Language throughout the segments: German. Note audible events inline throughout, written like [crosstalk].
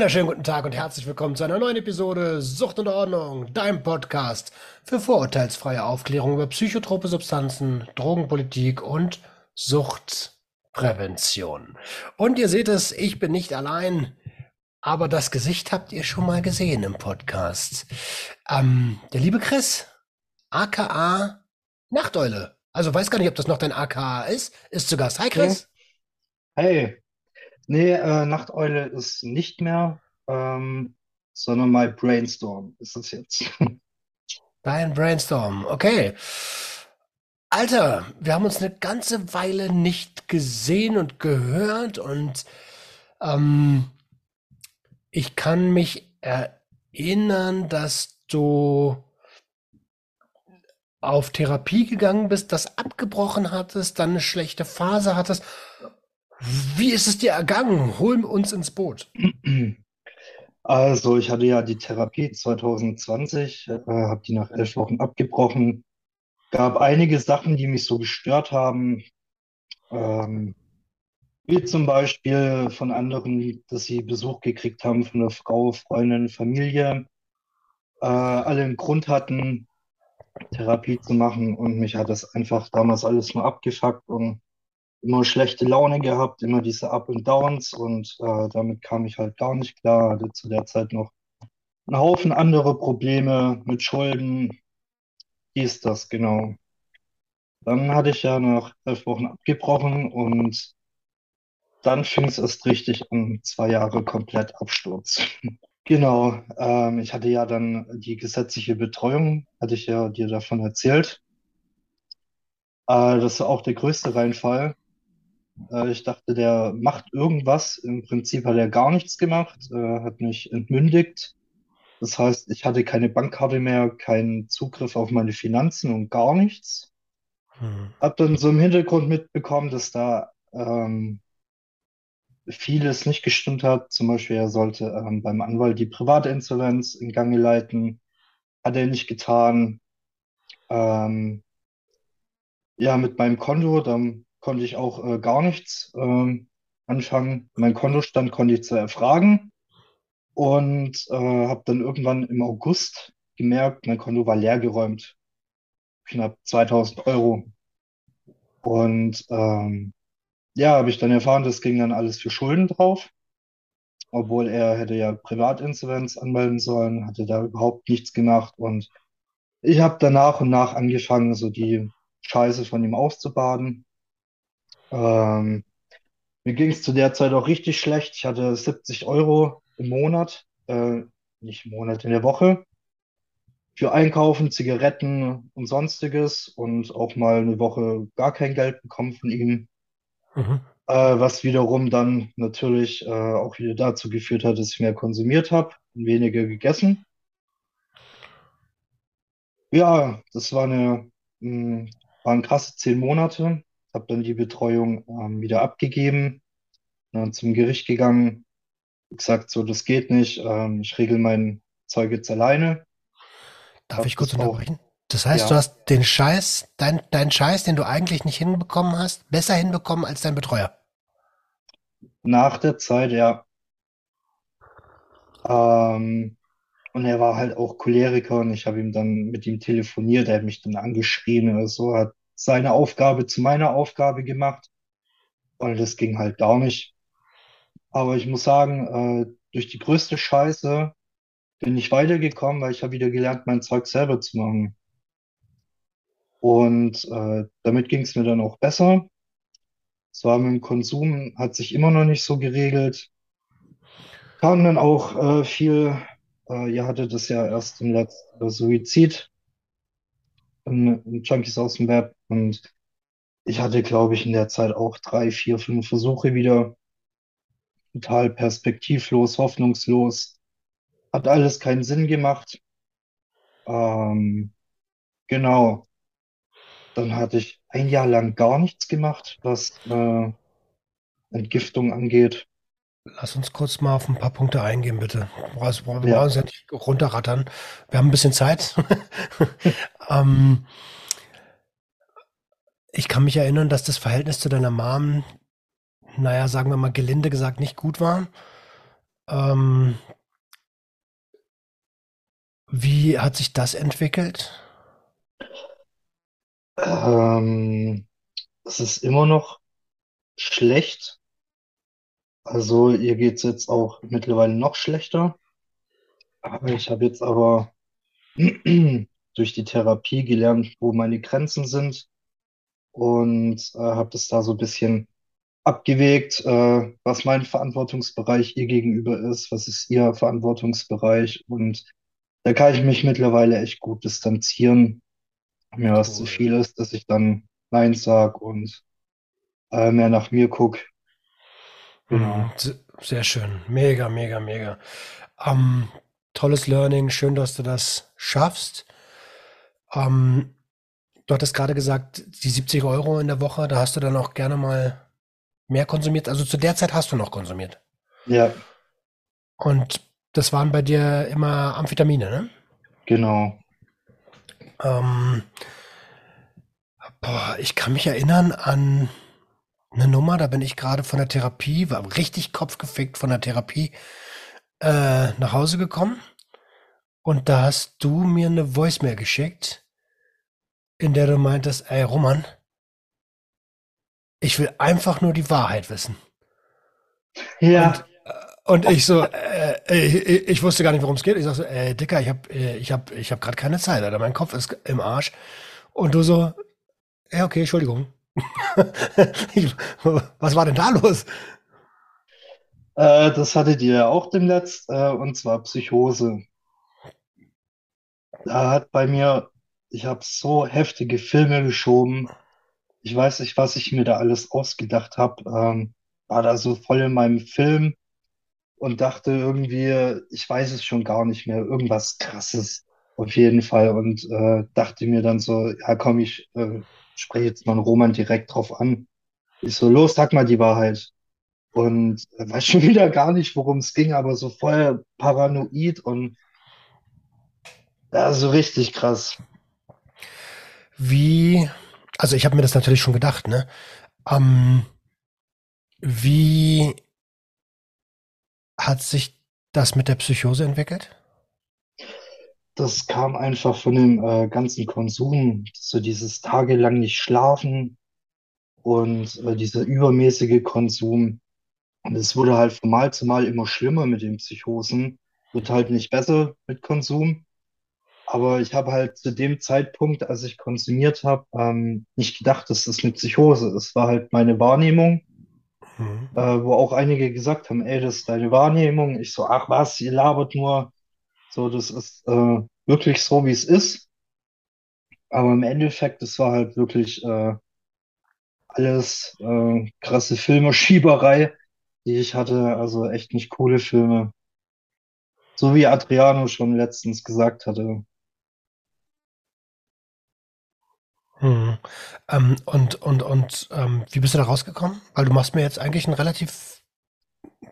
wunderschönen guten Tag und herzlich willkommen zu einer neuen Episode Sucht und Ordnung, deinem Podcast für vorurteilsfreie Aufklärung über psychotrope Substanzen, Drogenpolitik und Suchtprävention. Und ihr seht es, ich bin nicht allein, aber das Gesicht habt ihr schon mal gesehen im Podcast. Ähm, der liebe Chris, aka Nachteule. Also weiß gar nicht, ob das noch dein aka ist. Ist zu Gast. Hi Chris. Hey, nee, äh, Nachteule ist nicht mehr, ähm, sondern My Brainstorm ist es jetzt. [laughs] Dein Brainstorm, okay. Alter, wir haben uns eine ganze Weile nicht gesehen und gehört und ähm, ich kann mich erinnern, dass du auf Therapie gegangen bist, das abgebrochen hattest, dann eine schlechte Phase hattest. Wie ist es dir ergangen? Hol uns ins Boot. Also, ich hatte ja die Therapie 2020, äh, habe die nach elf Wochen abgebrochen. Gab einige Sachen, die mich so gestört haben, ähm, wie zum Beispiel von anderen, dass sie Besuch gekriegt haben von einer Frau, Freundin, Familie, äh, alle einen Grund hatten, Therapie zu machen und mich hat das einfach damals alles nur abgefuckt und immer schlechte Laune gehabt, immer diese Up und Downs und äh, damit kam ich halt gar nicht klar. Hatte zu der Zeit noch einen Haufen andere Probleme mit Schulden, dies, das, genau. Dann hatte ich ja nach elf Wochen abgebrochen und dann fing es erst richtig an, zwei Jahre komplett Absturz. [laughs] Genau, ähm, ich hatte ja dann die gesetzliche Betreuung, hatte ich ja dir davon erzählt. Äh, das war auch der größte Reinfall. Äh, ich dachte, der macht irgendwas. Im Prinzip hat er gar nichts gemacht, äh, hat mich entmündigt. Das heißt, ich hatte keine Bankkarte mehr, keinen Zugriff auf meine Finanzen und gar nichts. Hm. Hab dann so im Hintergrund mitbekommen, dass da ähm, vieles nicht gestimmt hat. Zum Beispiel, er sollte ähm, beim Anwalt die Privatinsolvenz in Gange leiten. Hat er nicht getan. Ähm, ja, mit meinem Konto, dann konnte ich auch äh, gar nichts ähm, anfangen. Mein Kontostand konnte ich zwar erfragen und äh, habe dann irgendwann im August gemerkt, mein Konto war leergeräumt. Knapp 2000 Euro. Und ähm, ja, habe ich dann erfahren, das ging dann alles für Schulden drauf. Obwohl er hätte ja Privatinsolvenz anmelden sollen, hatte da überhaupt nichts gemacht. Und ich habe dann nach und nach angefangen, so die Scheiße von ihm auszubaden. Ähm, mir ging es zu der Zeit auch richtig schlecht. Ich hatte 70 Euro im Monat, äh, nicht im Monat, in der Woche für Einkaufen, Zigaretten und sonstiges und auch mal eine Woche gar kein Geld bekommen von ihm. Mhm. Äh, was wiederum dann natürlich äh, auch wieder dazu geführt hat, dass ich mehr konsumiert habe und weniger gegessen. Ja, das war eine, mh, waren krasse zehn Monate. Habe dann die Betreuung ähm, wieder abgegeben, dann zum Gericht gegangen, gesagt, so, das geht nicht, ähm, ich regel mein Zeug jetzt alleine. Darf Hab ich kurz auch, unterbrechen? Das heißt, du ja, hast den Scheiß, dein, dein Scheiß, den du eigentlich nicht hinbekommen hast, besser hinbekommen als dein Betreuer. nach der Zeit, ja. Ähm, und er war halt auch Choleriker und ich habe ihm dann mit ihm telefoniert, er hat mich dann angeschrien oder so, hat seine Aufgabe zu meiner Aufgabe gemacht und das ging halt gar nicht. Aber ich muss sagen, äh, durch die größte Scheiße bin ich weitergekommen, weil ich habe wieder gelernt, mein Zeug selber zu machen. Und äh, damit ging es mir dann auch besser. Zwar mit dem Konsum hat sich immer noch nicht so geregelt. Kam dann auch äh, viel, äh, ihr hattet das ja erst im letzten Suizid in Junkies aus dem Web und ich hatte, glaube ich, in der Zeit auch drei, vier, fünf Versuche wieder. Total perspektivlos, hoffnungslos. Hat alles keinen Sinn gemacht. Ähm, genau. Dann hatte ich ein Jahr lang gar nichts gemacht, was äh, Entgiftung angeht. Lass uns kurz mal auf ein paar Punkte eingehen, bitte. Wir brauchen wir brauchen Ja, uns ja nicht runterrattern. Wir haben ein bisschen Zeit. [laughs] Ähm, ich kann mich erinnern, dass das Verhältnis zu deiner Mom, naja, sagen wir mal gelinde gesagt, nicht gut war. Ähm, wie hat sich das entwickelt? ähm, es ist immer noch schlecht. Also ihr geht's jetzt auch mittlerweile noch schlechter. Aber ich habe jetzt aber [clears throat] durch die Therapie gelernt, wo meine Grenzen sind und äh, habe das da so ein bisschen abgewägt, äh, was mein Verantwortungsbereich ihr gegenüber ist, was ist ihr Verantwortungsbereich und da kann ich mich mittlerweile echt gut distanzieren. Wenn Mir was zu Cool. viel ist, dass ich dann Nein sag und äh, mehr nach mir guck. Mhm, Genau. se- Sehr schön. Mega, mega, mega. Ähm, tolles Learning. Schön, dass du das schaffst. Ähm, du hattest gerade gesagt, die 70 Euro in der Woche, da hast du dann auch gerne mal mehr konsumiert. Also zu der Zeit hast du noch konsumiert. Ja, Und das waren bei dir immer Amphetamine, ne? genau. Ähm, boah, ich kann mich erinnern an eine Nummer, da bin ich gerade von der Therapie, war richtig kopfgefickt von der Therapie, äh, nach Hause gekommen. Und da hast du mir eine Voicemail geschickt, in der du meintest, ey Roman, ich will einfach nur die Wahrheit wissen. Und, Ja, äh, und ich so, äh, ich, ich wusste gar nicht, worum es geht. Ich sag so, äh, Dicker, ich hab, äh, ich hab, ich hab gerade keine Zeit, Alter. Mein Kopf ist im Arsch. Und du so, ja, okay, Entschuldigung. [laughs] Was war denn da los? äh, das hattet ihr ja auch demnächst, äh, und zwar Psychose. Da hat bei mir, ich habe so heftige Filme geschoben. Ich weiß nicht, was ich mir da alles ausgedacht habe. Ähm, war da so voll in meinem Film und dachte irgendwie, ich weiß es schon gar nicht mehr, irgendwas Krasses auf jeden Fall. Und äh, dachte mir dann so, ja komm, ich äh, spreche jetzt mal Roman direkt drauf an. Ich so, los, sag mal die Wahrheit. Und äh, weiß schon [laughs] wieder gar nicht, worum es ging, aber so voll paranoid und ja, so richtig krass. Wie, also ich habe mir das natürlich schon gedacht, ne? Ähm, wie hat sich das mit der Psychose entwickelt? Das kam einfach von dem äh, ganzen Konsum, so dieses tagelang nicht schlafen und äh, dieser übermäßige Konsum. Und es wurde halt von Mal zu Mal immer schlimmer mit den Psychosen. Wird halt nicht besser mit Konsum. Aber ich habe halt zu dem Zeitpunkt, als ich konsumiert habe, ähm, nicht gedacht, dass das eine Psychose ist. War halt meine Wahrnehmung, Mhm. äh, wo auch einige gesagt haben, ey, das ist deine Wahrnehmung. Ich so, ach was, ihr labert nur. So, das ist äh, wirklich so, wie es ist. Aber im Endeffekt, es war halt wirklich äh, alles äh, krasse Filme-Schieberei, die ich hatte. Also echt nicht coole Filme. So wie Adriano schon letztens gesagt hatte. Mhm. Ähm, und und und ähm, wie bist du da rausgekommen? Weil du machst mir jetzt eigentlich einen relativ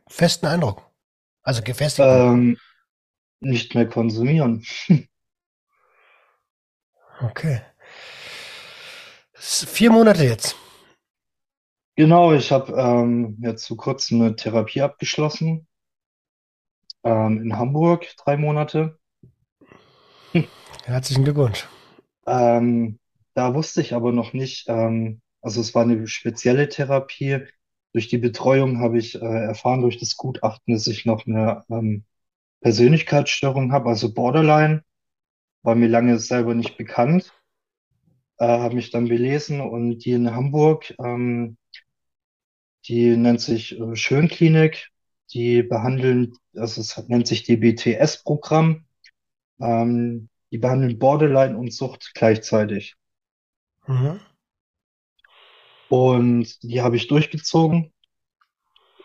festen Eindruck. Also gefestigten. Ähm, nicht mehr konsumieren. [laughs] Okay. Vier Monate jetzt. Genau, ich habe ähm, jetzt vor kurzem eine Therapie abgeschlossen ähm, in Hamburg, drei Monate. [laughs] Herzlichen Glückwunsch. Ähm, da wusste ich aber noch nicht, ähm, also es war eine spezielle Therapie. Durch die Betreuung habe ich äh, erfahren, durch das Gutachten, dass ich noch eine ähm, Persönlichkeitsstörung habe, also Borderline, war mir lange selber nicht bekannt, äh, habe mich dann belesen und die in Hamburg, ähm, die nennt sich äh, Schönklinik, die behandeln, also es nennt sich DBTS-Programm, ähm, die behandeln Borderline und Sucht gleichzeitig. Mhm. Und die habe ich durchgezogen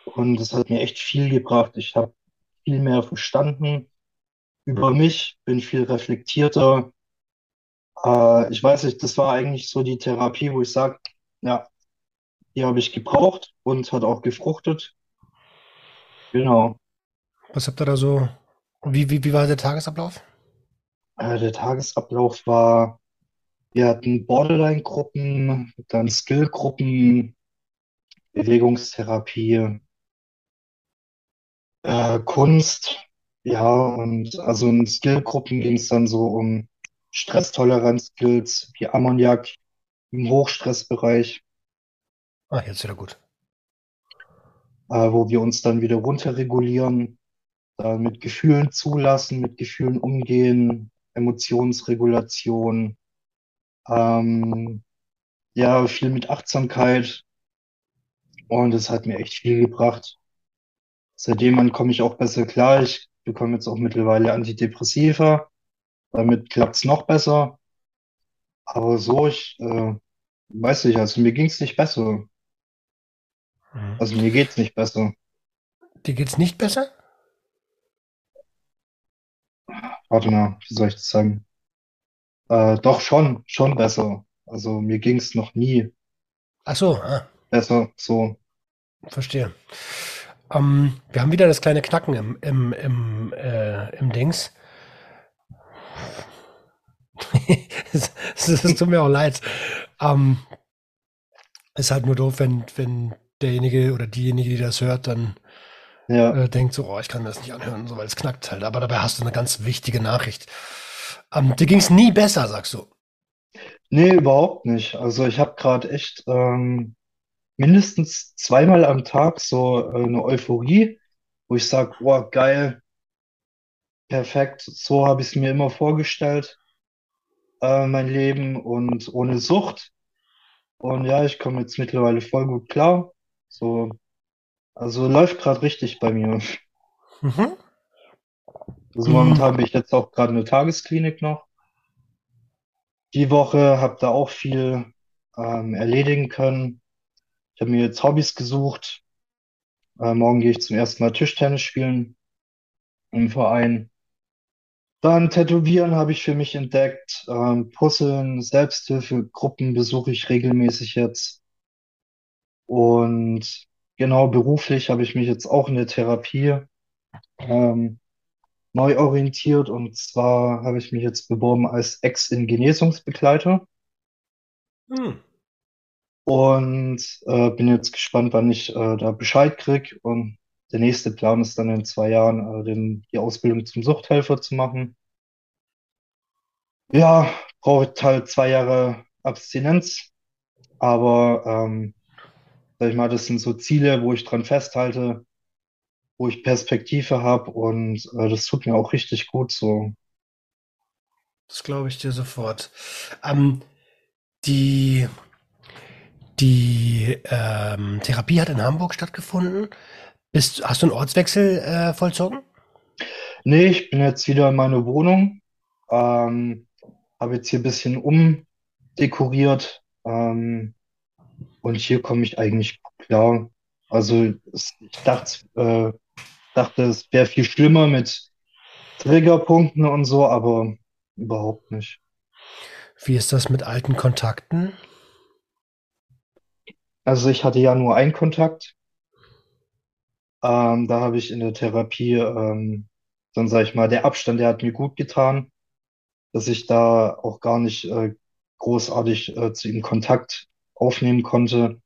und das hat mir echt viel gebracht. Ich habe viel mehr verstanden über mich, bin viel reflektierter Äh, ich weiß nicht, das war eigentlich so die Therapie, wo ich sage, ja, die habe ich gebraucht und hat auch gefruchtet. Genau. Was habt ihr da so? Wie, wie, wie war der Tagesablauf? Äh, der Tagesablauf war, wir hatten Borderline-Gruppen, dann Skill-Gruppen, Bewegungstherapie, äh, Kunst. Ja, und also in Skill-Gruppen ging es dann so um Stresstoleranz-Skills wie Ammoniak im Hochstressbereich, Ah, jetzt wieder gut. äh, wo wir uns dann wieder runterregulieren, dann mit Gefühlen zulassen, mit Gefühlen umgehen, Emotionsregulation, ähm, ja, viel mit Achtsamkeit und das hat mir echt viel gebracht. Seitdem komme ich auch besser klar. Ich bekomme jetzt auch mittlerweile Antidepressiva. Damit klappt's noch besser. Aber so, ich äh, weiß nicht, also mir ging's nicht besser. Mhm. Also mir geht's nicht besser. Dir geht's nicht besser? Warte mal, wie soll ich das sagen? Äh, doch schon, schon besser. Also mir ging's noch nie Ach so, ah, besser. So, verstehe. Ähm, wir haben wieder das kleine Knacken im, im, im, äh, im Dings. [laughs] Es, tut mir auch leid. Ähm, ist halt nur doof, wenn, wenn derjenige oder diejenige, die das hört, dann ja. äh, denkt so, oh, ich kann mir das nicht anhören, so, weil es knackt halt. Aber dabei hast du eine ganz wichtige Nachricht. Ähm, dir ging es nie besser, sagst du. Nee, überhaupt nicht. Also ich habe gerade echt ähm, mindestens zweimal am Tag so äh, eine Euphorie, wo ich sage, boah, geil, perfekt, so habe ich es mir immer vorgestellt, äh, mein Leben und ohne Sucht. Und ja, ich komme jetzt mittlerweile voll gut klar. So, also läuft gerade richtig bei mir. Mhm. Also Mhm. momentan bin ich jetzt auch gerade in der Tagesklinik noch. Die Woche habe da auch viel ähm, erledigen können. Ich habe mir jetzt Hobbys gesucht. Äh, morgen gehe ich zum ersten Mal Tischtennis spielen im Verein. Dann Tätowieren habe ich für mich entdeckt. Ähm, Puzzeln, Selbsthilfegruppen besuche ich regelmäßig jetzt. Und genau beruflich habe ich mich jetzt auch in der Therapie ähm, neu orientiert. Und zwar habe ich mich jetzt beworben als Ex-in-Genesungsbegleiter. Hm. Und äh, bin jetzt gespannt, wann ich äh, da Bescheid krieg. Und der nächste Plan ist dann in zwei Jahren, äh, den, die Ausbildung zum Suchthelfer zu machen. Ja, braucht halt zwei Jahre Abstinenz, aber ähm, sag ich mal, das sind so Ziele, wo ich dran festhalte, wo ich Perspektive habe und äh, das tut mir auch richtig gut so. Das glaube ich dir sofort. Ähm, die die ähm, Therapie hat in Hamburg stattgefunden. Bist, hast du einen Ortswechsel äh, vollzogen? Nee, ich bin jetzt wieder in meiner Wohnung, ähm, habe jetzt hier ein bisschen umdekoriert ähm, und hier komme ich eigentlich klar. Also es, ich dachte, äh, dachte, es wäre viel schlimmer mit Triggerpunkten und so, aber überhaupt nicht. Wie ist das mit alten Kontakten? Also ich hatte ja nur einen Kontakt. Ähm, da habe ich in der Therapie, ähm, dann sage ich mal, der Abstand, der hat mir gut getan, dass ich da auch gar nicht äh, großartig äh, zu ihm Kontakt aufnehmen konnte.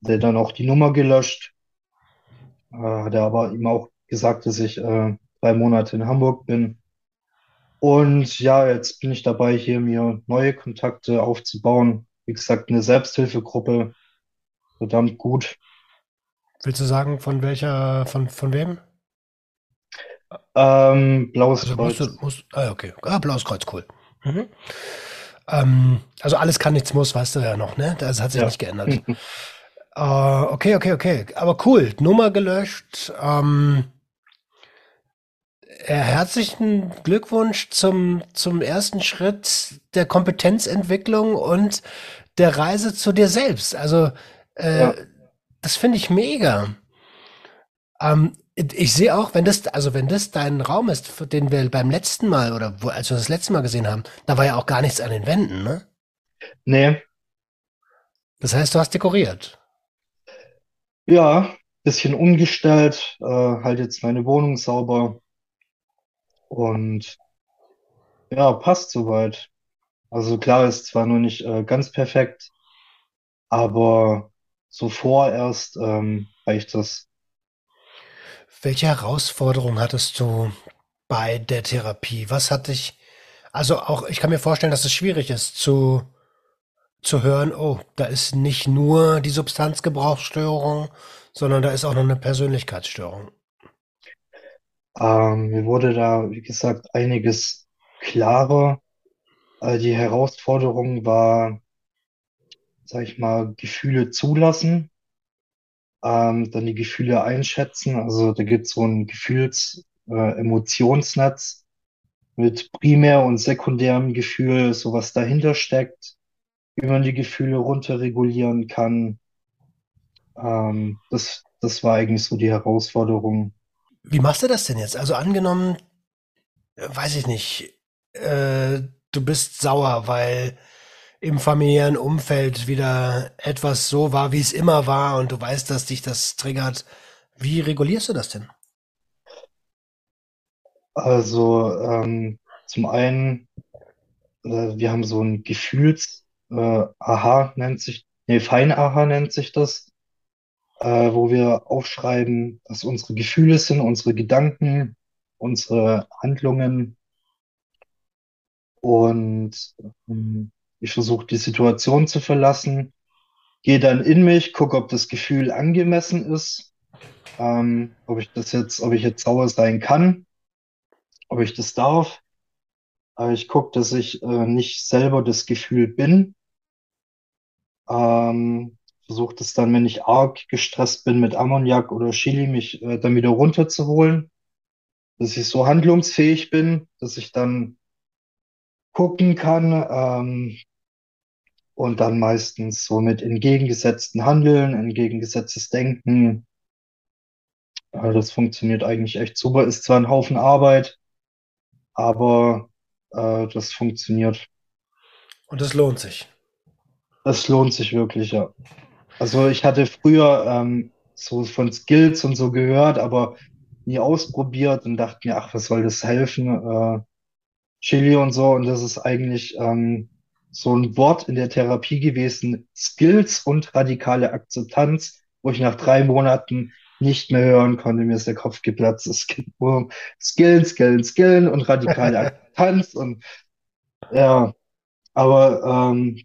Der dann auch die Nummer gelöscht. Äh, hat er aber ihm auch gesagt, dass ich äh, drei Monate in Hamburg bin. Und ja, jetzt bin ich dabei, hier mir neue Kontakte aufzubauen. Wie gesagt, eine Selbsthilfegruppe, verdammt gut. Willst du sagen, von welcher, von, von wem? Ähm, Blaues Also musst Kreuz. du, musst, ah, okay. Ah, Blaues Kreuz, cool. Mhm. Ähm, also alles kann, nichts muss, weißt du ja noch, ne? Das hat sich Ja. nicht geändert. [laughs] Äh, okay, okay, okay. Aber cool. Nummer gelöscht. Ähm, äh, herzlichen Glückwunsch zum, zum ersten Schritt der Kompetenzentwicklung und der Reise zu dir selbst. Also, äh, Ja. das finde ich mega. Ähm, Ich sehe auch, wenn das, also wenn das dein Raum ist, den wir beim letzten Mal oder wo, als wir das letzte Mal gesehen haben, da war ja auch gar nichts an den Wänden, ne? Nee, Das heißt, du hast dekoriert. ja, bisschen umgestellt, äh, halt jetzt meine Wohnung sauber und ja, passt soweit. Also klar, ist zwar noch nicht äh, ganz perfekt, aber so vorerst ähm, reicht das. Welche Herausforderung hattest du bei der Therapie? Was hat dich, also auch, ich kann mir vorstellen, dass es schwierig ist zu, zu hören, oh, da ist nicht nur die Substanzgebrauchsstörung, sondern da ist auch noch eine Persönlichkeitsstörung. Ähm, mir wurde da, wie gesagt, einiges klarer. Äh, die Herausforderung war, sag ich mal, Gefühle zulassen, ähm, dann die Gefühle einschätzen. Also da gibt es so ein Gefühls-, äh, Emotionsnetz mit primär und sekundärem Gefühl, so was dahinter steckt, wie man die Gefühle runterregulieren kann. Ähm, das, das war eigentlich so die Herausforderung. Wie machst du das denn jetzt? Also angenommen, äh, weiß ich nicht, äh, du bist sauer, weil im familiären Umfeld wieder etwas so war, wie es immer war und du weißt, dass dich das triggert. Wie regulierst du das denn? Also ähm, zum einen, äh, wir haben so ein Gefühls, äh, Aha nennt sich, nee, Fein-Aha nennt sich das, äh, wo wir aufschreiben, was unsere Gefühle sind, unsere Gedanken, unsere Handlungen und ähm, ich versuche die Situation zu verlassen, gehe dann in mich, gucke, ob das Gefühl angemessen ist, ähm, ob ich das jetzt, ob ich jetzt sauer sein kann, ob ich das darf. Aber ich gucke, dass ich äh, nicht selber das Gefühl bin. Ähm, versuche das dann, wenn ich arg gestresst bin, mit Ammoniak oder Chili mich äh, dann wieder runterzuholen, dass ich so handlungsfähig bin, dass ich dann gucken kann ähm, und dann meistens so mit entgegengesetzten Handeln, entgegengesetztes Denken. Äh, das funktioniert eigentlich echt super. Ist zwar ein Haufen Arbeit, aber äh, das funktioniert. Und es lohnt sich. Das lohnt sich wirklich, ja. Also ich hatte früher ähm, so von Skills und so gehört, aber nie ausprobiert und dachte mir, ach, was soll das helfen? Äh, Chili und so. Und das ist eigentlich ähm, so ein Wort in der Therapie gewesen, Skills und radikale Akzeptanz, wo ich nach drei Monaten nicht mehr hören konnte. Mir ist der Kopf geplatzt. Es geht nur um Skillen, Skillen, Skillen und radikale [laughs] Akzeptanz. Und ja, aber ähm,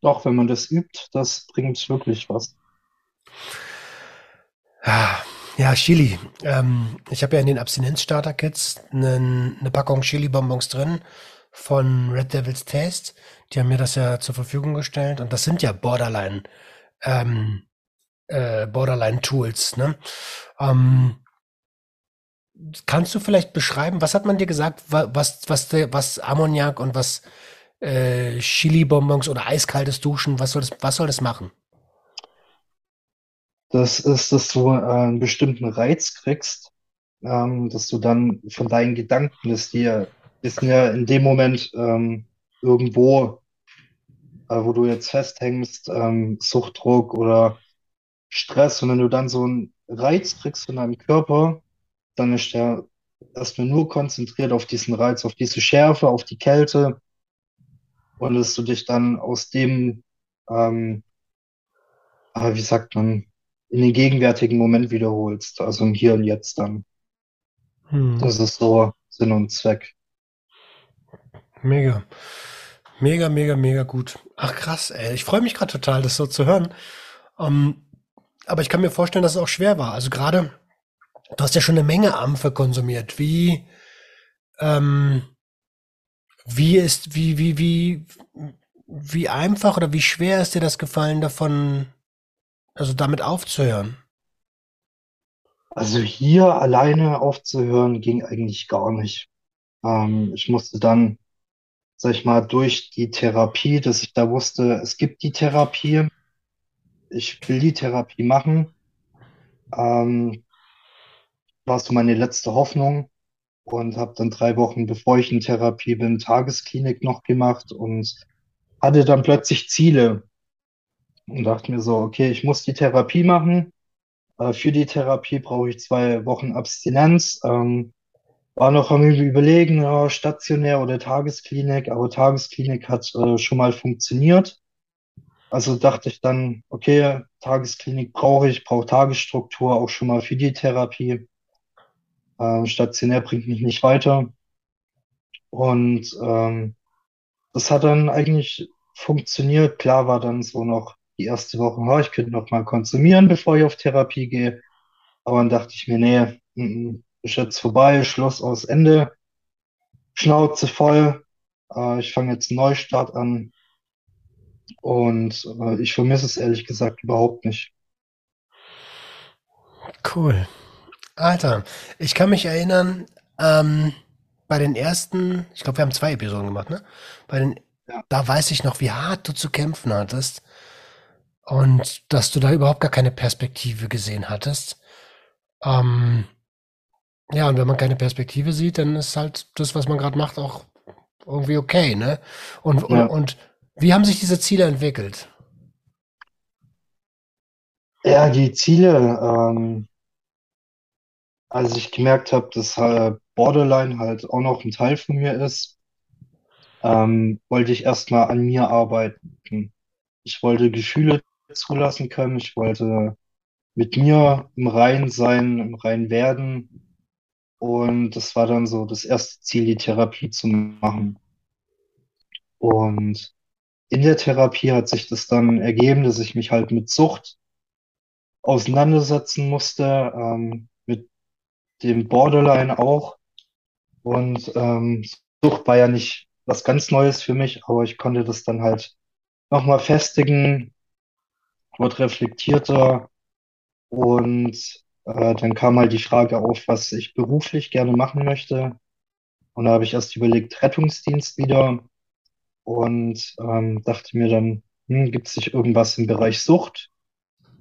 doch, wenn man das übt, das bringt wirklich was. Ja, Chili. Ähm, ich habe ja in den Abstinenz-Starter-Kits eine, eine Packung Chili-Bonbons drin von Red Devil's Taste. Die haben mir das ja zur Verfügung gestellt und das sind ja Borderline, ähm, äh, Borderline-Tools, ne? Ähm, kannst du vielleicht beschreiben, was hat man dir gesagt, wa- was, was, was Ammoniak und was äh, Chili-Bonbons oder eiskaltes Duschen, was soll das, was soll das machen? Das ist, dass du äh, einen bestimmten Reiz kriegst, ähm, dass du dann von deinen Gedanken, dass dir, die sind ja in dem Moment ähm, irgendwo, äh, wo du jetzt festhängst, ähm, Suchtdruck oder Stress, und wenn du dann so einen Reiz kriegst von deinem Körper, dann ist der erstmal nur konzentriert auf diesen Reiz, auf diese Schärfe, auf die Kälte, und dass du dich dann aus dem, ähm, äh, wie sagt man, in den gegenwärtigen Moment wiederholst, also im Hier und Jetzt dann. Hm. Das ist so Sinn und Zweck. Mega. Mega, mega, mega gut. Ach krass, ey. Ich freue mich gerade total, das so zu hören. Ähm, aber ich kann mir vorstellen, dass es auch schwer war. Also gerade, du hast ja schon eine Menge Ampfe konsumiert. Wie, ähm, wie ist, wie, wie, wie, wie einfach oder wie schwer ist dir das gefallen, davon, also damit aufzuhören? Also hier alleine aufzuhören ging eigentlich gar nicht. Ähm, ich musste dann, sag ich mal, durch die Therapie, dass ich da wusste, es gibt die Therapie, ich will die Therapie machen. Ähm, war so meine letzte Hoffnung und habe dann drei Wochen, bevor ich in Therapie bin, Tagesklinik noch gemacht und hatte dann plötzlich Ziele und dachte mir so, okay, ich muss die Therapie machen. Äh, für die Therapie brauche ich zwei Wochen Abstinenz. Ähm, war noch am Überlegen, ja, stationär oder Tagesklinik, aber Tagesklinik hat äh, schon mal funktioniert. Also dachte ich dann, okay, Tagesklinik brauche ich, brauche Tagesstruktur auch schon mal für die Therapie. Ähm, stationär bringt mich nicht weiter. Und ähm, das hat dann eigentlich funktioniert. Klar war dann so noch die erste Woche, oh, ich könnte noch mal konsumieren, bevor ich auf Therapie gehe. Aber dann dachte ich mir, nee, m -m, ist jetzt vorbei, Schluss aus Ende, Schnauze voll. Äh, ich fange jetzt einen Neustart an. Und äh, ich vermisse es ehrlich gesagt überhaupt nicht. Cool. Alter, ich kann mich erinnern, ähm, bei den ersten, ich glaube, wir haben zwei Episoden gemacht, ne? Bei den, Ja. da weiß ich noch, wie hart du zu kämpfen hattest und dass du da überhaupt gar keine Perspektive gesehen hattest. Ähm, ja, und wenn man keine Perspektive sieht, dann ist halt das, was man gerade macht, auch irgendwie okay, ne? Und, und, Ja. und wie haben sich diese Ziele entwickelt? Ja, die Ziele, ähm, als ich gemerkt habe, dass äh, Borderline halt auch noch ein Teil von mir ist, ähm, wollte ich erstmal an mir arbeiten. Ich wollte Gefühle zulassen können, ich wollte mit mir im Rein sein, im Rein werden. Und das war dann so das erste Ziel, die Therapie zu machen. Und in der Therapie hat sich das dann ergeben, dass ich mich halt mit Sucht auseinandersetzen musste, ähm, mit dem Borderline auch. Und ähm, Sucht war ja nicht was ganz Neues für mich, aber ich konnte das dann halt nochmal festigen, wurde reflektierter und äh, dann kam halt die Frage auf, was ich beruflich gerne machen möchte. Und da habe ich erst überlegt, Rettungsdienst wieder und ähm, dachte mir dann, hm, gibt es nicht irgendwas im Bereich Sucht?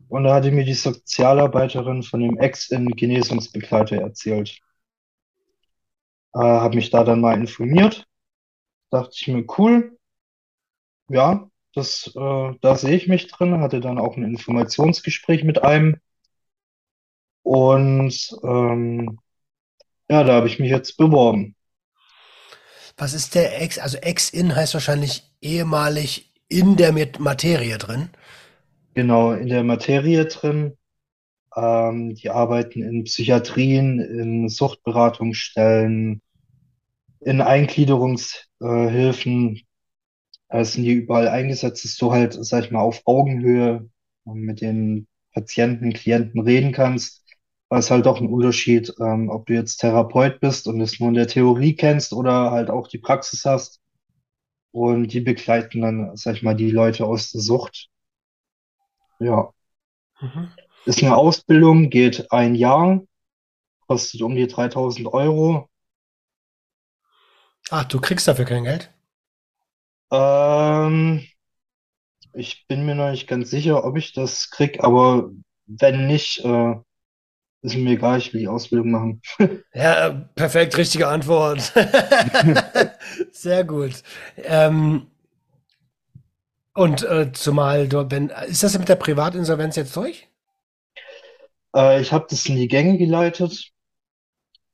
Und da hatte mir die Sozialarbeiterin von dem Ex-In-Genesungsbegleiter erzählt. Äh, habe mich da dann mal informiert, dachte ich mir, cool, ja, das, äh, da sehe ich mich drin, hatte dann auch ein Informationsgespräch mit einem und ähm, ja, da habe ich mich jetzt beworben. Was ist der Ex, also Ex-In heißt wahrscheinlich ehemalig in der Mat- Materie drin. Genau, in der Materie drin. Ähm, die arbeiten in Psychiatrien, in Suchtberatungsstellen, in Eingliederungshilfen. Da sind die überall eingesetzt, dass du halt, sag ich mal, auf Augenhöhe mit den Patienten, Klienten reden kannst. Weil es halt doch ein Unterschied, ähm, ob du jetzt Therapeut bist und es nur in der Theorie kennst oder halt auch die Praxis hast. Und die begleiten dann, sag ich mal, die Leute aus der Sucht. Ja. Mhm. Ist eine Ausbildung, geht ein Jahr, kostet um die 3000 Euro. Ach, du kriegst dafür kein Geld? Ähm, ich bin mir noch nicht ganz sicher, ob ich das krieg, aber wenn nicht, äh, ist mir egal, ich will die Ausbildung machen. [laughs] Ja, äh, perfekt, richtige Antwort. [laughs] Sehr gut. Ähm, und äh, zumal wenn, ist das mit der Privatinsolvenz jetzt durch? Äh, ich habe das in die Gänge geleitet.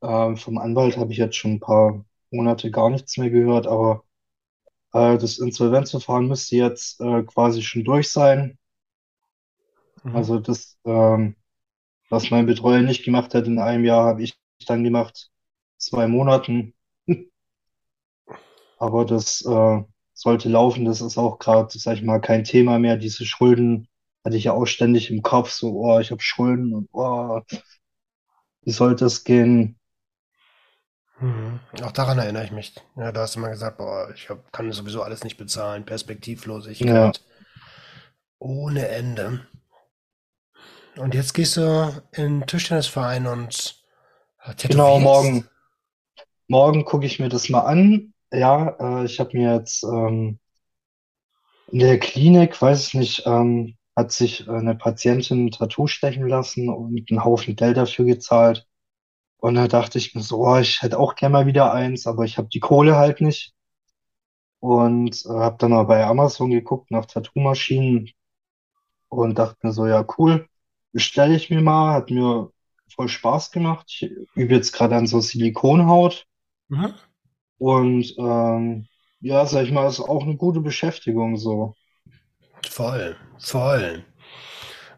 Ähm, vom Anwalt habe ich jetzt schon ein paar Monate gar nichts mehr gehört, aber das Insolvenzverfahren müsste jetzt äh, quasi schon durch sein. Mhm. Also das, ähm, was mein Betreuer nicht gemacht hat in einem Jahr, habe ich dann gemacht, zwei Monaten. [laughs] Aber das äh, sollte laufen. Das ist auch gerade, sag ich mal, kein Thema mehr. Diese Schulden hatte ich ja auch ständig im Kopf, so, oh, ich habe Schulden und oh, wie soll das gehen? Auch daran erinnere ich mich. Ja, da hast du mal gesagt, boah, ich hab, kann sowieso alles nicht bezahlen, Perspektivlosigkeit ohne Ende. Und jetzt gehst du in den Tischtennisverein und äh, Genau, morgen, morgen gucke ich mir das mal an. Ja, äh, ich habe mir jetzt ähm, in der Klinik, weiß ich nicht, ähm, hat sich eine Patientin ein Tattoo stechen lassen und einen Haufen Geld dafür gezahlt. Und da dachte ich mir so, oh, ich hätte auch gerne mal wieder eins, aber ich habe die Kohle halt nicht. Und äh, habe dann mal bei Amazon geguckt nach Tattoo-Maschinen und dachte mir so, ja, cool, bestelle ich mir mal, hat mir voll Spaß gemacht. Ich übe jetzt gerade an so Silikonhaut Mhm. und ähm, ja, sag ich mal, ist auch eine gute Beschäftigung so. Voll, voll.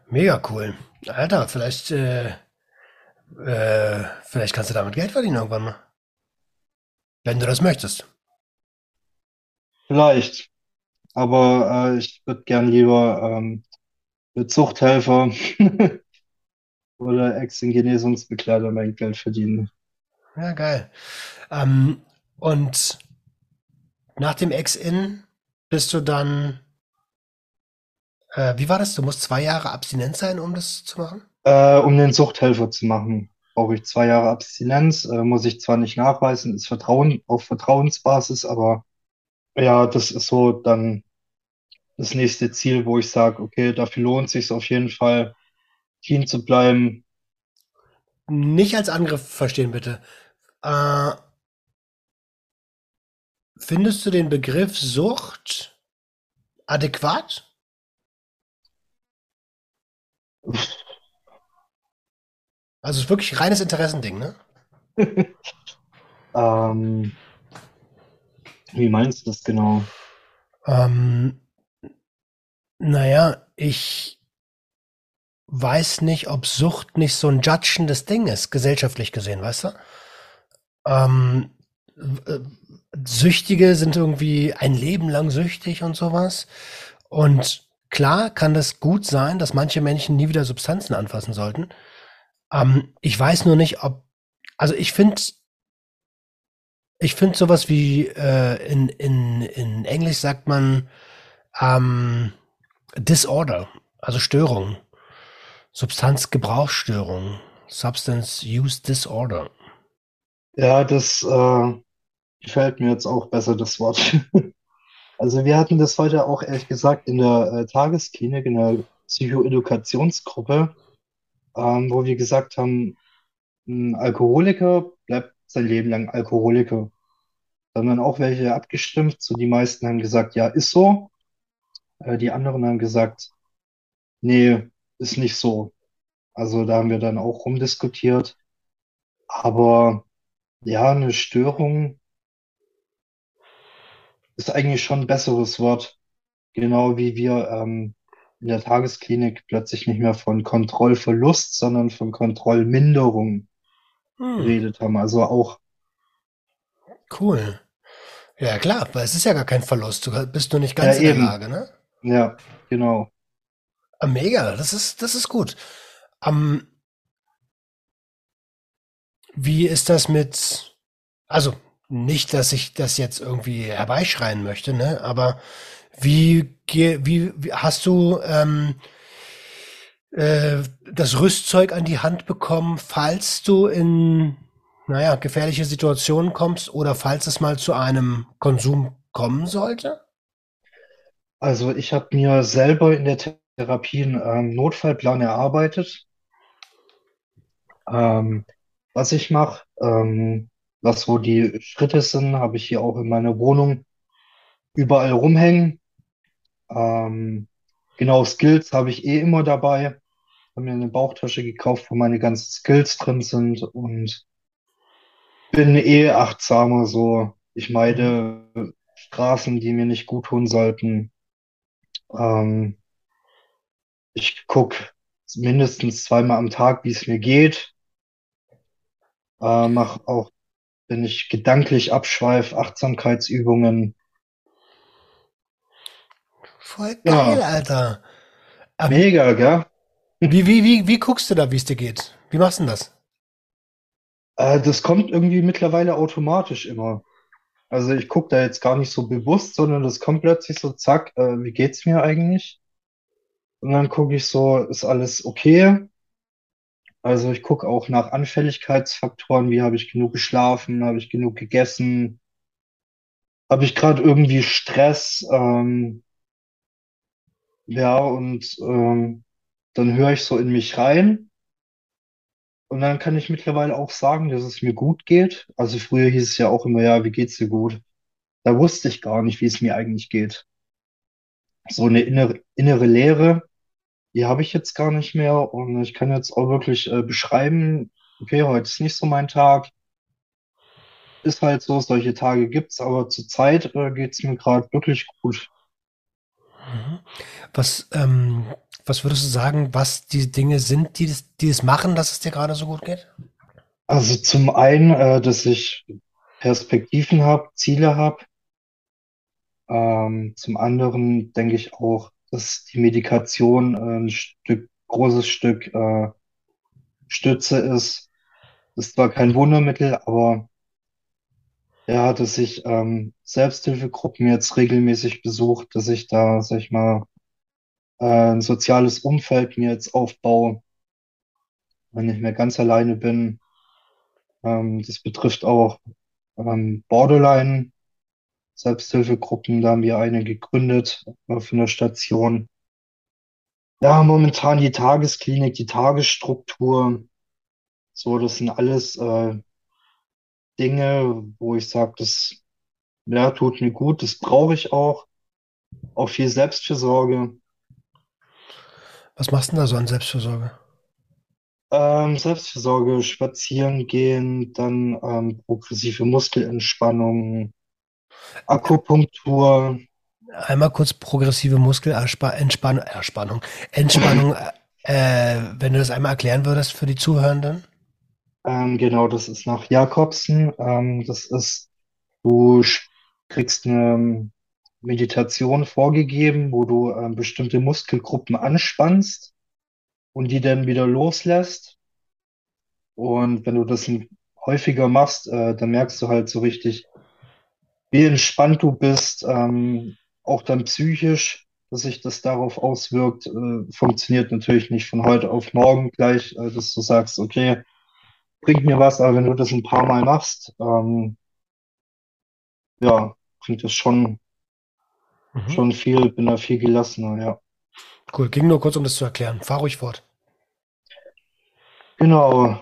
Mega cool. Alter, vielleicht, äh, äh, vielleicht kannst du damit Geld verdienen irgendwann mal. Wenn du das möchtest. Vielleicht, aber äh, ich würde gern lieber ähm, mit Zuchthelfer [laughs] oder Ex-Genesungsbegleiter mein Geld verdienen. Ja, geil. Ähm, und nach dem Ex-In bist du dann, äh, wie war das? Du musst zwei Jahre abstinent sein, um das zu machen? Äh, um den Zuchthelfer zu machen, brauche ich zwei Jahre Abstinenz. Äh, muss ich zwar nicht nachweisen, ist Vertrauen auf Vertrauensbasis, aber ja, das ist so dann das nächste Ziel, wo ich sage, okay, dafür lohnt sich auf jeden Fall, clean zu bleiben. Nicht als Angriff verstehen, bitte. Äh, findest du den Begriff Sucht adäquat? Also es ist wirklich reines Interessending, ne? [laughs] Ähm, wie meinst du das genau? Ähm, naja, ich weiß nicht, ob Sucht nicht so ein judgendes Ding ist, gesellschaftlich gesehen, weißt du? Ähm, äh, Süchtige sind irgendwie ein Leben lang süchtig und sowas. Und klar kann das gut sein, dass manche Menschen nie wieder Substanzen anfassen sollten. Ähm, ich weiß nur nicht, ob, also ich finde, ich finde sowas wie äh, in, in, in Englisch sagt man ähm, Disorder, also Störung, Substanzgebrauchsstörung, Substance Use Disorder. Ja, das äh, gefällt mir jetzt auch besser, das Wort. [laughs] Also wir hatten das heute auch ehrlich gesagt in der äh, Tagesklinik, in der Psychoedukationsgruppe, ähm, wo wir gesagt haben, ein Alkoholiker bleibt sein Leben lang Alkoholiker. Da haben dann auch welche abgestimmt. So die meisten haben gesagt, ja, ist so. Äh, die anderen haben gesagt, nee, ist nicht so. Also da haben wir dann auch rumdiskutiert. Aber ja, eine Störung ist eigentlich schon ein besseres Wort. Genau wie wir ähm, in der Tagesklinik plötzlich nicht mehr von Kontrollverlust, sondern von Kontrollminderung Hm, geredet haben. Also auch, cool. Ja, klar, weil es ist ja gar kein Verlust. Du bist nur nicht ja ganz in der eben, Lage, ne? ja, genau. Ah, mega, das ist, das ist gut. Ähm, wie ist das mit, also nicht, dass ich das jetzt irgendwie herbeischreien möchte, ne? Aber wie, wie, wie hast du ähm, äh, das Rüstzeug an die Hand bekommen, falls du in, naja, gefährliche Situationen kommst oder falls es mal zu einem Konsum kommen sollte? Also ich habe mir selber in der Therapie einen ähm, Notfallplan erarbeitet, ähm, was ich mache, ähm, was so die Schritte sind, habe ich hier auch in meiner Wohnung überall rumhängen. Ähm, genau, Skills habe ich eh immer dabei. Habe mir eine Bauchtasche gekauft, wo meine ganzen Skills drin sind und bin eh achtsamer so. Ich Mhm. meide Straßen, die mir nicht gut tun sollten. Ähm, ich gucke mindestens zweimal am Tag, wie es mir geht. Äh, mache auch, wenn ich gedanklich abschweife, Achtsamkeitsübungen. Voll geil, Ja, Alter. Ähm, mega, gell? wie, wie, wie, wie guckst du da, wie es dir geht? Wie machst du denn das? Äh, das kommt irgendwie mittlerweile automatisch immer. Also ich gucke da jetzt gar nicht so bewusst, sondern das kommt plötzlich so, zack, äh, wie geht's mir eigentlich? Und dann gucke ich so, ist alles okay? Also ich gucke auch nach Anfälligkeitsfaktoren, wie habe ich genug geschlafen, habe ich genug gegessen, habe ich gerade irgendwie Stress, ähm, ja, und ähm, dann höre ich so in mich rein Und dann kann ich mittlerweile auch sagen, dass es mir gut geht. Also früher hieß es ja auch immer, ja, wie geht's dir gut? Da wusste ich gar nicht, wie es mir eigentlich geht. So eine innere, innere Leere, die habe ich jetzt gar nicht mehr. Und ich kann jetzt auch wirklich äh, beschreiben, okay, heute ist nicht so mein Tag. Ist halt so, solche Tage gibt's, aber zurzeit äh, geht's mir gerade wirklich gut. Was, ähm, was würdest du sagen, was die Dinge sind, die das, die es machen, dass es dir gerade so gut geht? Also zum einen, äh, dass ich Perspektiven habe, Ziele habe. Ähm, zum anderen denke ich auch, dass die Medikation äh, ein Stück, großes Stück äh, Stütze ist. Das ist zwar kein Wundermittel, aber ja, dass ich ähm, Selbsthilfegruppen jetzt regelmäßig besuche, dass ich da, sag ich mal, äh, ein soziales Umfeld mir jetzt aufbaue, wenn ich mehr ganz alleine bin. Ähm, das betrifft auch ähm, Borderline. Selbsthilfegruppen, da haben wir eine gegründet äh, für eine Station. Ja, momentan die Tagesklinik, die Tagesstruktur, so, das sind alles äh, Dinge, wo ich sage, das ja, tut mir gut, das brauche ich auch. Auch viel Selbstfürsorge. Was machst du denn da so an Selbstfürsorge? Ähm, Selbstfürsorge, spazieren gehen, dann ähm, progressive Muskelentspannung, Akupunktur. Einmal kurz progressive Muskelentspannung, Entspannung, Entspannung, [clears throat] äh, wenn du das einmal erklären würdest für die Zuhörenden. Ähm, genau, das ist nach Jakobsen. Ähm, das ist, du kriegst eine Meditation vorgegeben, wo du ähm, bestimmte Muskelgruppen anspannst und die dann wieder loslässt. Und wenn du das häufiger machst, äh, dann merkst du halt so richtig, wie entspannt du bist, ähm, auch dann psychisch, dass sich das darauf auswirkt, äh, funktioniert natürlich nicht von heute auf morgen gleich, äh, dass du sagst, okay, bringt mir was, aber wenn du das ein paar Mal machst, ähm, ja, bringt das schon, Mhm. schon viel, bin da viel gelassener, ja. Cool, ging nur kurz, um das zu erklären. Fahr ruhig fort. Genau,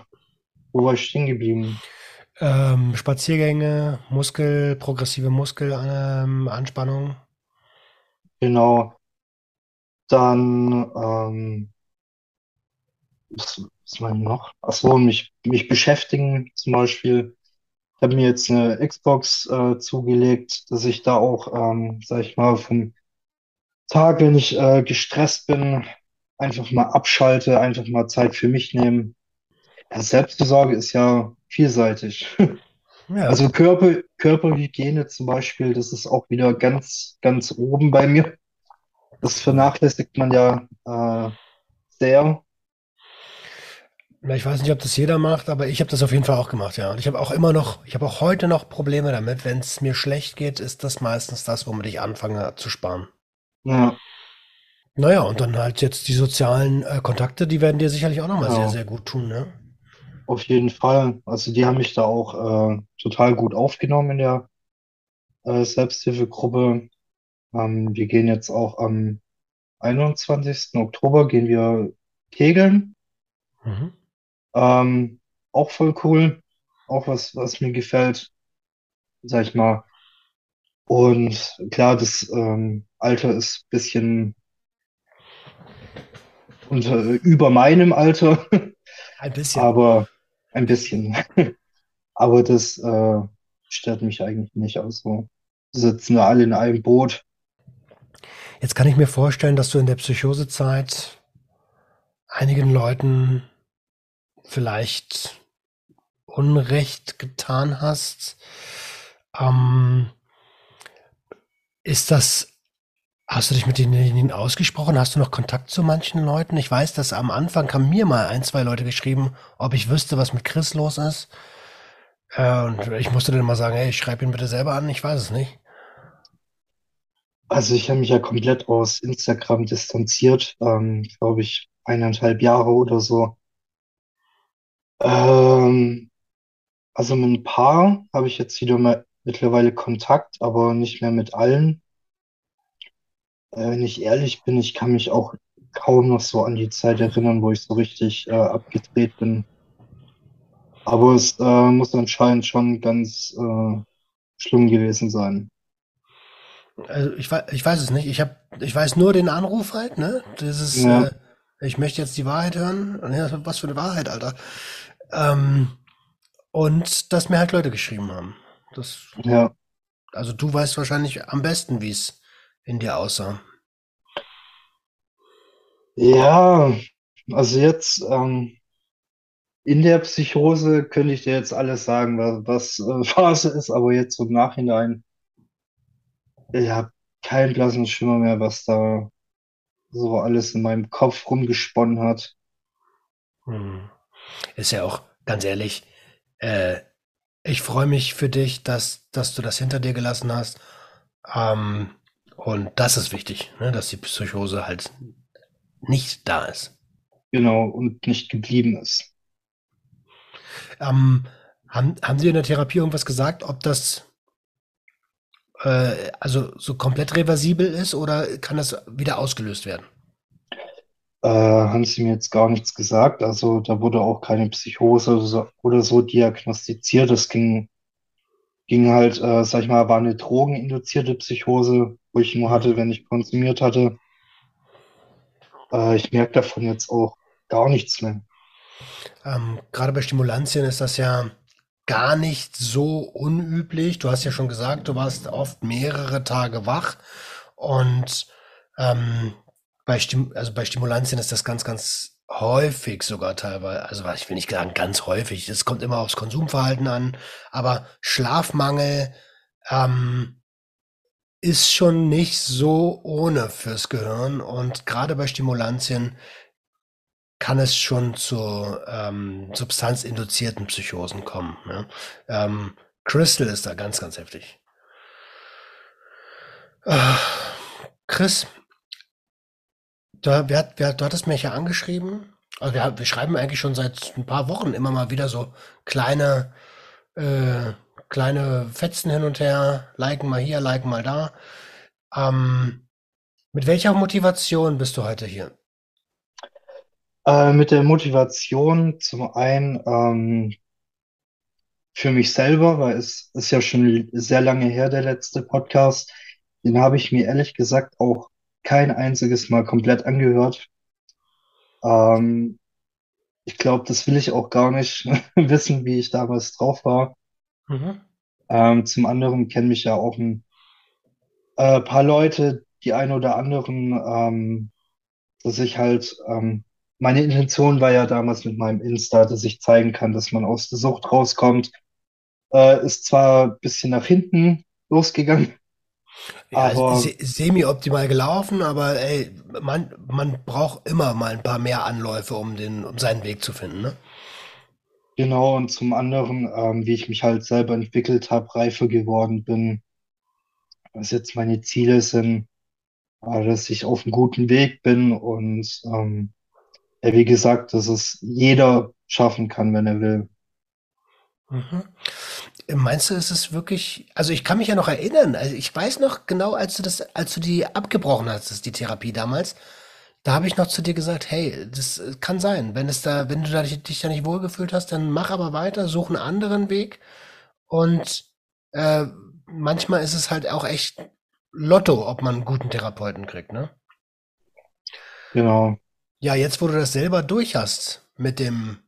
wo war ich stehen geblieben? Ähm, Spaziergänge, Muskel, progressive Muskelanspannung. Genau, dann, ähm, was, war noch? Ach so, mich, mich beschäftigen zum Beispiel. Ich habe mir jetzt eine Xbox äh, zugelegt, dass ich da auch, ähm, sag ich mal, vom Tag, wenn ich äh, gestresst bin, einfach mal abschalte, einfach mal Zeit für mich nehmen. Ja, Selbstversorge ist ja vielseitig. [laughs] Ja, Also Körper, Körperhygiene zum Beispiel, das ist auch wieder ganz, ganz oben bei mir. Das vernachlässigt man ja äh, sehr. Ich weiß nicht, ob das jeder macht, aber ich habe das auf jeden Fall auch gemacht, ja. Und ich habe auch immer noch, ich habe auch heute noch Probleme damit. Wenn es mir schlecht geht, ist das meistens das, womit ich anfange zu sparen. Ja, Naja, und dann halt jetzt die sozialen äh, Kontakte, die werden dir sicherlich auch nochmal sehr, genau. sehr gut tun, ne? Auf jeden Fall. Also die haben mich da auch äh, total gut aufgenommen in der äh, Selbsthilfegruppe. Ähm, wir gehen jetzt auch am 21. Oktober gehen wir kegeln. Mhm. Ähm, auch voll cool. Auch was, was mir gefällt, sag ich mal. Und klar, das ähm, Alter ist ein bisschen unter, über meinem Alter, [laughs] Ein bisschen. aber ein bisschen. [laughs] Aber das äh, stört mich eigentlich nicht. Also sitzen wir alle in einem Boot. Jetzt kann ich mir vorstellen, dass du in der Psychosezeit einigen Leuten vielleicht Unrecht getan hast. Ähm, ist das, hast du dich mit denen ausgesprochen? Hast du noch Kontakt zu manchen Leuten? Ich weiß, dass am Anfang haben mir mal ein, zwei Leute geschrieben, ob ich wüsste, was mit Chris los ist. Äh, und ich musste dann mal sagen, hey, schreib ihn bitte selber an, ich weiß es nicht. Also ich habe mich ja komplett aus Instagram distanziert, ähm, glaube ich, eineinhalb Jahre oder so. Ähm, also mit ein paar habe ich jetzt wieder mal mittlerweile Kontakt, aber nicht mehr mit allen. Äh, wenn ich ehrlich bin, ich kann mich auch kaum noch so an die Zeit erinnern, wo ich so richtig äh, abgedreht bin. Aber es äh, muss anscheinend schon ganz äh, schlimm gewesen sein. Also ich, ich weiß es nicht. Ich hab, ich weiß nur den Anruf halt, ne? Das ist, Ja, äh, ich möchte jetzt die Wahrheit hören. Was für eine Wahrheit, Alter. Ähm, und dass mir halt Leute geschrieben haben. Das, ja. also du weißt wahrscheinlich am besten, wie es in dir aussah. Ja, also jetzt ähm, in der Psychose könnte ich dir jetzt alles sagen, was, was äh, [laughs] Phase ist, aber jetzt im Nachhinein, ich habe keinen blassen Schimmer mehr, was da so alles in meinem Kopf rumgesponnen hat. Hm. Ist ja auch, ganz ehrlich, äh, ich freue mich für dich, dass, dass du das hinter dir gelassen hast. Ähm, und das ist wichtig, ne? Dass die Psychose halt nicht da ist. Genau, und nicht geblieben ist. Ähm, haben, haben Sie in der Therapie irgendwas gesagt, ob das äh, also so komplett reversibel ist oder kann das wieder ausgelöst werden? Äh, haben sie mir jetzt gar nichts gesagt. Also da wurde auch keine Psychose oder so, oder so diagnostiziert. Es ging, ging halt, äh, sag ich mal, war eine drogeninduzierte Psychose, wo ich nur hatte, wenn ich konsumiert hatte. Äh, ich merke davon jetzt auch gar nichts mehr. Ähm, gerade bei Stimulantien ist das ja gar nicht so unüblich. Du hast ja schon gesagt, du warst oft mehrere Tage wach und ähm, bei Stim also bei Stimulantien ist das ganz, ganz häufig sogar teilweise, also ich will nicht sagen ganz häufig, es kommt immer aufs Konsumverhalten an, aber Schlafmangel ähm, ist schon nicht so ohne fürs Gehirn und gerade bei Stimulantien kann es schon zu ähm, substanzinduzierten Psychosen kommen. Ne? Ähm, Crystal ist da ganz, ganz heftig. Äh, Chris, du, wer, wer, du hattest mich ja angeschrieben. Also wir, wir schreiben eigentlich schon seit ein paar Wochen immer mal wieder so kleine, äh, kleine Fetzen hin und her, liken mal hier, liken mal da. Ähm, mit welcher Motivation bist du heute hier? Äh, mit der Motivation zum einen ähm, für mich selber, weil es ist ja schon sehr lange her, der letzte Podcast. Den habe ich mir ehrlich gesagt auch kein einziges Mal komplett angehört. Ähm, ich glaube, das will ich auch gar nicht [laughs] wissen, wie ich damals drauf war. Mhm. Ähm, zum anderen kennen mich ja auch ein äh, paar Leute, die ein oder anderen, ähm, dass ich halt, ähm, meine Intention war ja damals mit meinem Insta, dass ich zeigen kann, dass man aus der Sucht rauskommt. Äh, ist zwar ein bisschen nach hinten losgegangen, Ja, aber se semi-optimal gelaufen, aber ey, man, man braucht immer mal ein paar mehr Anläufe, um den, um seinen Weg zu finden, ne? genau, und zum anderen, ähm, wie ich mich halt selber entwickelt habe, reifer geworden bin, was jetzt meine Ziele sind, äh, dass ich auf einem guten Weg bin und ähm, ja, wie gesagt, dass es jeder schaffen kann, wenn er will. Mhm. Meinst du, ist es wirklich, also ich kann mich ja noch erinnern, also ich weiß noch genau, als du das, als du die abgebrochen hast, die Therapie damals, da habe ich noch zu dir gesagt, hey, das kann sein, wenn es da, wenn du da, dich dich da nicht wohlgefühlt hast, dann mach aber weiter, such einen anderen Weg und äh, manchmal ist es halt auch echt Lotto, ob man einen guten Therapeuten kriegt, ne? Genau. Ja, jetzt, wo du das selber durch hast, mit dem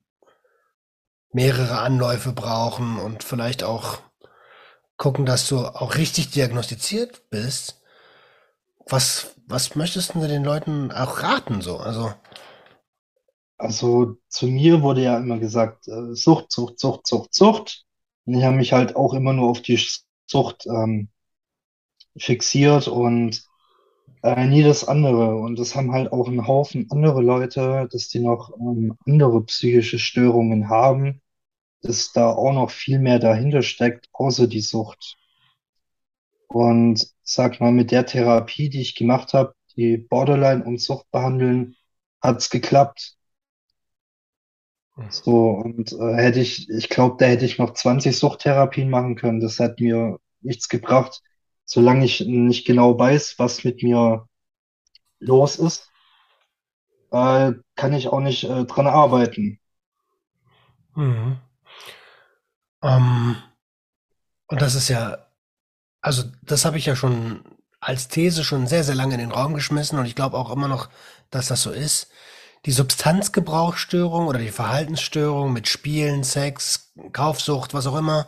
mehrere Anläufe brauchen und vielleicht auch gucken, dass du auch richtig diagnostiziert bist, was, was möchtest du den Leuten auch raten, so? Also, Also zu mir wurde ja immer gesagt, äh, Sucht, Sucht, Sucht, Sucht, Sucht. Und ich habe mich halt auch immer nur auf die Sucht ähm, fixiert und äh, nie das andere. Und das haben halt auch ein Haufen andere Leute, dass die noch ähm, andere psychische Störungen haben, dass da auch noch viel mehr dahinter steckt, außer die Sucht. Und sag mal, mit der Therapie, die ich gemacht habe, die Borderline und Sucht behandeln, hat's geklappt. So, und äh, hätte ich, ich glaube, da hätte ich noch 20 Suchttherapien machen können. Das hat mir nichts gebracht, solange ich nicht genau weiß, was mit mir los ist, äh, kann ich auch nicht äh, dran arbeiten. mhm. Ähm, und das ist ja, also das habe ich ja schon als These schon sehr, sehr lange in den Raum geschmissen und ich glaube auch immer noch, dass das so ist. Die Substanzgebrauchsstörung oder die Verhaltensstörung mit Spielen, Sex, Kaufsucht, was auch immer,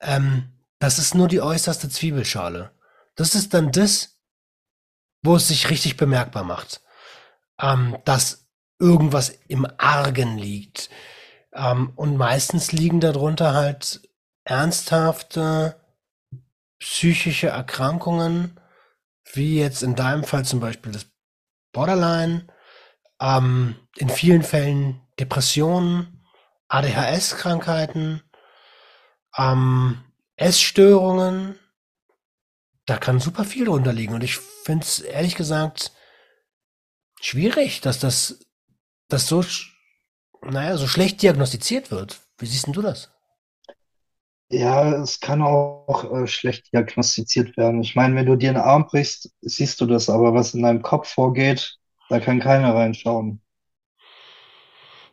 ähm, das ist nur die äußerste Zwiebelschale. Das ist dann das, wo es sich richtig bemerkbar macht, ähm, dass irgendwas im Argen liegt. Ähm, und meistens liegen darunter halt ernsthafte psychische Erkrankungen, wie jetzt in deinem Fall zum Beispiel das Borderline, ähm, in vielen Fällen Depressionen, ADHS-Krankheiten, ähm, Essstörungen, da kann super viel drunter liegen. Und ich finde es ehrlich gesagt schwierig, dass das, das so, naja, so schlecht diagnostiziert wird. Wie siehst denn du das? Ja, es kann auch äh, schlecht diagnostiziert werden. Ich meine, wenn du dir einen Arm brichst, siehst du das, aber was in deinem Kopf vorgeht, da kann keiner reinschauen.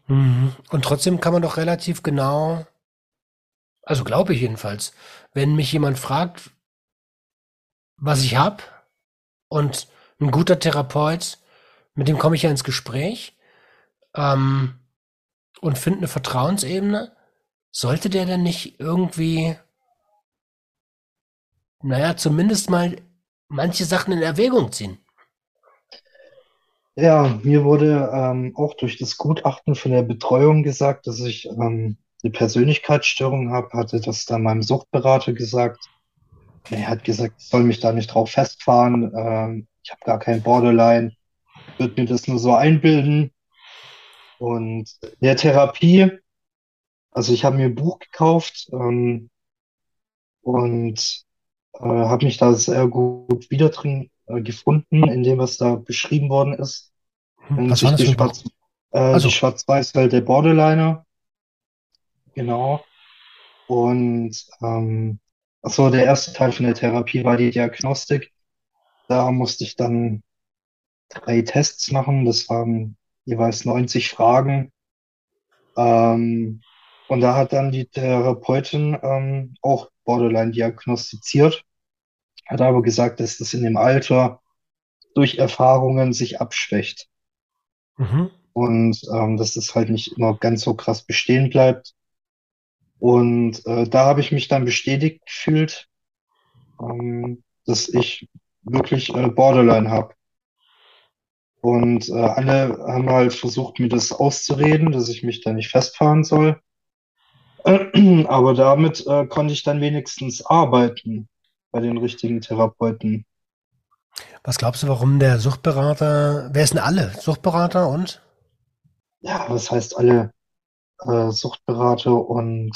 Mhm. Und trotzdem kann man doch relativ genau, also glaube ich jedenfalls, wenn mich jemand fragt, was ich habe und ein guter Therapeut, mit dem komme ich ja ins Gespräch ähm, und finde eine Vertrauensebene. Sollte der denn nicht irgendwie, naja, zumindest mal manche Sachen in Erwägung ziehen? Ja, mir wurde ähm, auch durch das Gutachten von der Betreuung gesagt, dass ich ähm, eine Persönlichkeitsstörung habe, hatte das dann meinem Suchtberater gesagt. Er hat gesagt, ich soll mich da nicht drauf festfahren. Ähm, ich habe gar kein Borderline, würde mir das nur so einbilden. Und der Therapie, also ich habe mir ein Buch gekauft ähm, und äh, habe mich da sehr gut wieder drin äh, gefunden, in dem, was da beschrieben worden ist. Hm, Was war das die ein Buch? Schwarz, äh, die Also, Schwarz-Weiß-Welt der Borderliner. Genau. Und ähm, achso, der erste Teil von der Therapie war die Diagnostik. Da musste ich dann drei Tests machen. Das waren jeweils 90 Fragen. Ähm, und da hat dann die Therapeutin ähm, auch Borderline diagnostiziert, hat aber gesagt, dass das in dem Alter durch Erfahrungen sich abschwächt mhm. und ähm, dass das halt nicht immer ganz so krass bestehen bleibt. Und äh, da habe ich mich dann bestätigt gefühlt, ähm, dass ich wirklich äh, Borderline habe. Und äh, alle haben halt versucht, mir das auszureden, dass ich mich da nicht festfahren soll. [clears throat] Aber damit äh, konnte ich dann wenigstens arbeiten bei den richtigen Therapeuten. Was glaubst du, warum der Suchtberater, wer ist denn alle? Suchtberater und? Ja, was heißt alle äh, Suchtberater und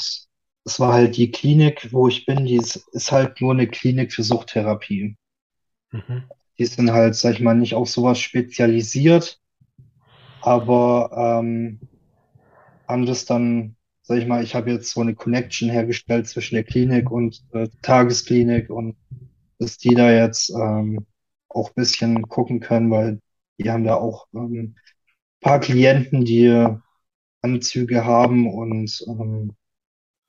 es war halt die Klinik, wo ich bin, die ist, ist halt nur eine Klinik für Suchttherapie. Mhm. Die sind halt, sag ich mal, nicht auf sowas spezialisiert, aber ähm, haben das dann, sag ich mal, ich habe jetzt so eine Connection hergestellt zwischen der Klinik und äh, Tagesklinik und dass die da jetzt ähm, auch ein bisschen gucken können, weil die haben da auch ähm, paar Klienten, die Anzüge haben und ähm,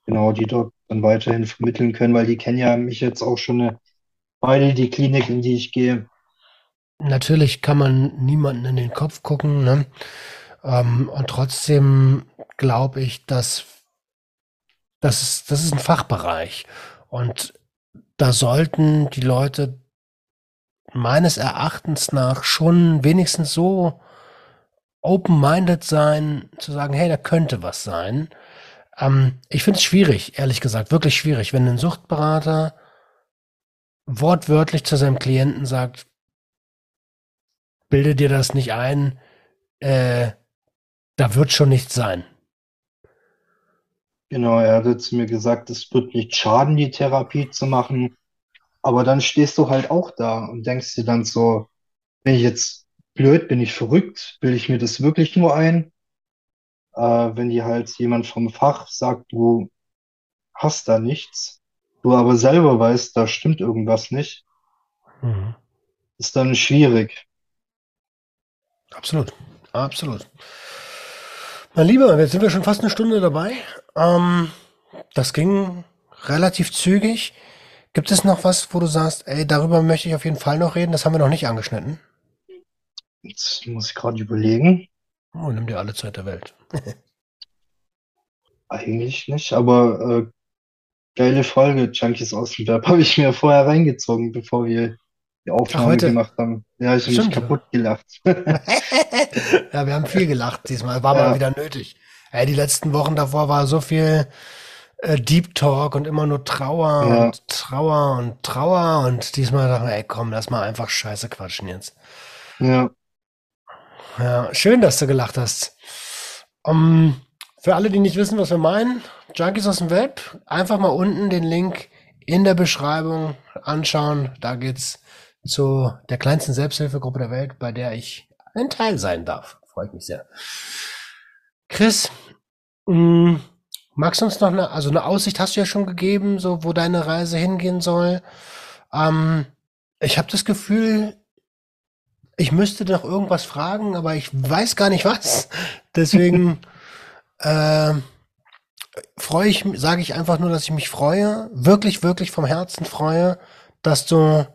genau, die dort dann weiterhin vermitteln können, weil die kennen ja mich jetzt auch schon Weile, die Klinik, in die ich gehe. Natürlich kann man niemanden in den Kopf gucken, ne? Ähm, und trotzdem glaube ich, dass das ist, das ist ein Fachbereich. Und da sollten die Leute meines Erachtens nach schon wenigstens so open-minded sein, zu sagen, hey, da könnte was sein. Ähm, ich finde es schwierig, ehrlich gesagt, wirklich schwierig, wenn ein Suchtberater wortwörtlich zu seinem Klienten sagt, bilde dir das nicht ein, äh, da wird schon nichts sein. Genau, er hatte zu mir gesagt, es wird nicht schaden, die Therapie zu machen. Aber dann stehst du halt auch da und denkst dir dann so, bin ich jetzt blöd, bin ich verrückt, bilde ich mir das wirklich nur ein? Äh, wenn dir halt jemand vom Fach sagt, du hast da nichts, du aber selber weißt, da stimmt irgendwas nicht, Mhm. ist dann schwierig. Absolut, absolut. Mein Lieber, jetzt sind wir schon fast eine Stunde dabei. Ähm, das ging relativ zügig. Gibt es noch was, wo du sagst, ey, darüber möchte ich auf jeden Fall noch reden? Das haben wir noch nicht angeschnitten. Jetzt muss ich gerade überlegen. Oh, nimm dir alle Zeit der Welt. [laughs] Eigentlich nicht, aber äh, geile Folge, Junkies aus dem Web, [laughs] habe ich mir vorher reingezogen, bevor wir die Aufnahme heute? gemacht haben. Ja, ich habe mich kaputt gelacht. [laughs] Ja, wir haben viel gelacht diesmal. War mal Ja. wieder nötig. Ey, die letzten Wochen davor war so viel äh, Deep Talk und immer nur Trauer Ja. und Trauer und Trauer. Und diesmal dachten wir, ey, komm, lass mal einfach scheiße quatschen jetzt. Ja, Ja, schön, dass du gelacht hast. Um, für alle, die nicht wissen, was wir meinen, Junkies aus dem Web, einfach mal unten den Link in der Beschreibung anschauen. Da geht's zu der kleinsten Selbsthilfegruppe der Welt, bei der ich ein Teil sein darf. Freut mich sehr. Chris, mh, magst du uns noch eine, also eine Aussicht hast du ja schon gegeben, so wo deine Reise hingehen soll. Ähm, ich habe das Gefühl, ich müsste noch irgendwas fragen, aber ich weiß gar nicht was. Deswegen [laughs] äh, freue ich, sage ich einfach nur, dass ich mich freue, wirklich, wirklich vom Herzen freue, dass du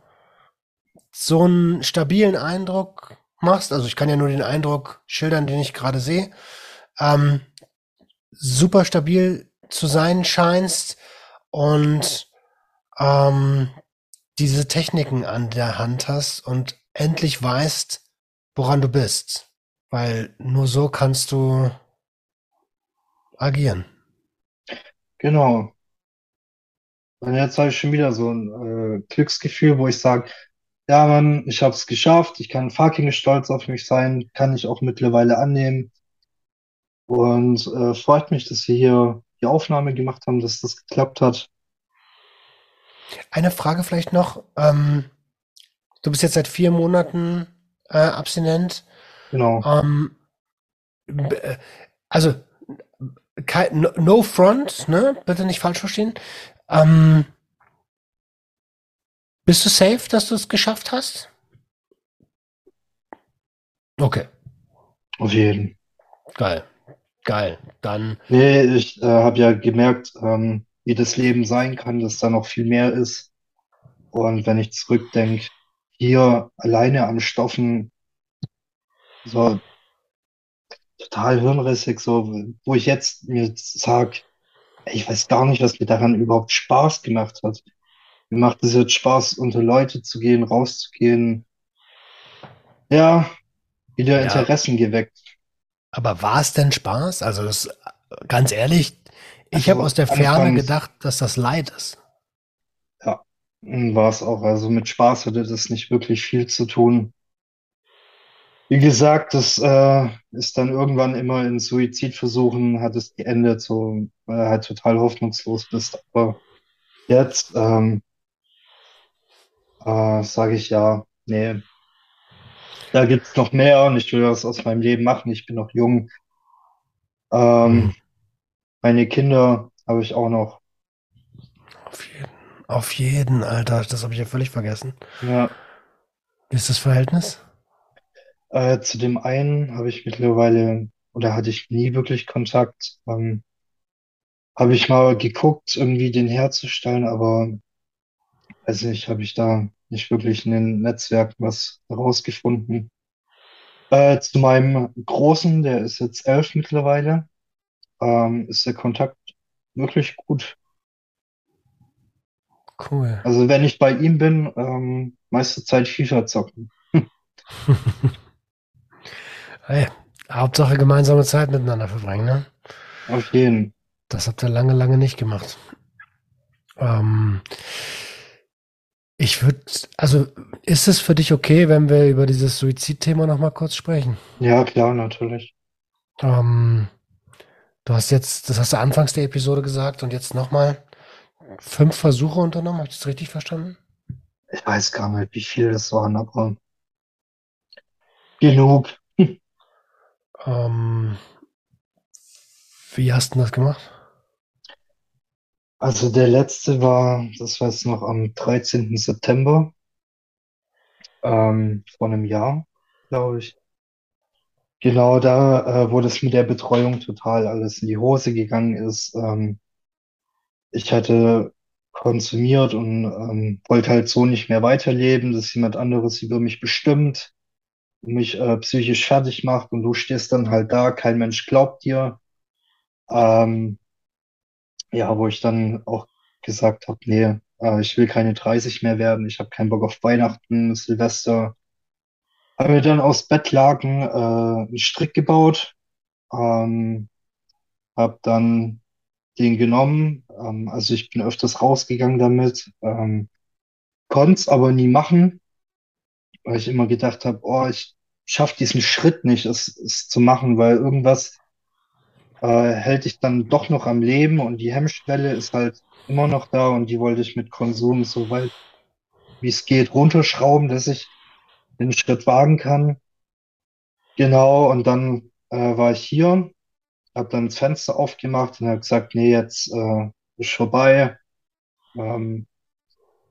so einen stabilen Eindruck machst. Also ich kann ja nur den Eindruck schildern, den ich gerade sehe. Ähm, super stabil zu sein scheinst und ähm, diese Techniken an der Hand hast und endlich weißt, woran du bist. Weil nur so kannst du agieren. genau. Und jetzt habe ich schon wieder so ein äh, Glücksgefühl, wo ich sage, ja Mann, ich habe es geschafft, ich kann fucking stolz auf mich sein, kann ich auch mittlerweile annehmen. Und äh, freut mich, dass wir hier die Aufnahme gemacht haben, dass das geklappt hat. Eine Frage vielleicht noch. Ähm, du bist jetzt seit vier Monaten äh, abstinent. Genau. Ähm, äh, also, kein, no, no front, ne? Bitte nicht falsch verstehen. Ähm, bist du safe, dass du es geschafft hast? Okay, Auf jeden. geil. Geil. Dann, Nee, ich äh, habe ja gemerkt, ähm, wie das Leben sein kann, dass da noch viel mehr ist. Und wenn ich zurückdenke, hier alleine am Stoffen, so total hirnrissig, so, wo ich jetzt mir sag, ey, ich weiß gar nicht, was mir daran überhaupt Spaß gemacht hat. Mir macht es jetzt Spaß, unter Leute zu gehen, rauszugehen. Ja, wieder Ja. Interessen geweckt. aber war es denn Spaß? Also, das, ganz ehrlich, ich habe Also aus der Ferne gedacht, dass das Leid ist. War es auch. Also mit Spaß hatte das nicht wirklich viel zu tun. Wie gesagt, das äh, ist dann irgendwann immer in Suizidversuchen, hat es geendet, so weil du halt total hoffnungslos bist. Aber jetzt ähm, äh, sage ich ja, nee, da gibt's noch mehr und ich will was aus meinem Leben machen. Ich bin noch jung. Ähm, Mhm. meine Kinder habe ich auch noch. Auf jeden, auf jeden, Alter. Das habe ich ja völlig vergessen. Ja. Wie ist das Verhältnis? Äh, zu dem einen habe ich mittlerweile, oder hatte ich nie wirklich Kontakt. Ähm, habe ich mal geguckt, irgendwie den herzustellen, aber weiß nicht, habe ich da nicht wirklich in den Netzwerken was herausgefunden. Äh, zu meinem Großen, der ist jetzt elf mittlerweile, ähm, ist der Kontakt wirklich gut. Cool. Also wenn ich bei ihm bin, ähm, meiste Zeit FIFA zocken. [laughs] Hey, Hauptsache gemeinsame Zeit miteinander verbringen, ne? Auf jeden. Das habt ihr lange, lange nicht gemacht. Ähm, ich würde, also ist es für dich okay, wenn wir über dieses Suizidthema noch mal kurz sprechen? Ja, klar, natürlich. Ähm, du hast jetzt, das hast du anfangs der Episode gesagt und jetzt noch mal fünf Versuche unternommen. Habe ich das richtig verstanden? Ich weiß gar nicht, wie viel das waren, aber genug. Ähm, wie hast du das gemacht? Also der letzte war, das war jetzt noch am 13. September, ähm, vor einem Jahr, glaube ich. Genau da, äh, wo das mit der Betreuung total alles in die Hose gegangen ist. Ähm, ich hatte konsumiert und ähm, wollte halt so nicht mehr weiterleben, dass jemand anderes über mich bestimmt und mich äh, psychisch fertig macht und du stehst dann halt da, kein Mensch glaubt dir. Ähm, ja, wo ich dann auch gesagt habe, nee, äh, ich will keine 30 mehr werden, ich habe keinen Bock auf Weihnachten, Silvester. Habe mir dann aus Bettlaken äh, einen Strick gebaut, ähm, habe dann den genommen. Ähm, also ich bin öfters rausgegangen damit, ähm, konnte es aber nie machen, weil ich immer gedacht habe, oh, ich schaffe diesen Schritt nicht, es, es zu machen, weil irgendwas äh, hält dich dann doch noch am Leben und die Hemmschwelle ist halt immer noch da und die wollte ich mit Konsum so weit wie es geht runterschrauben, dass ich den Schritt wagen kann. Genau, und dann äh, war ich hier, habe dann das Fenster aufgemacht und habe gesagt, nee, jetzt äh, ist vorbei, ähm,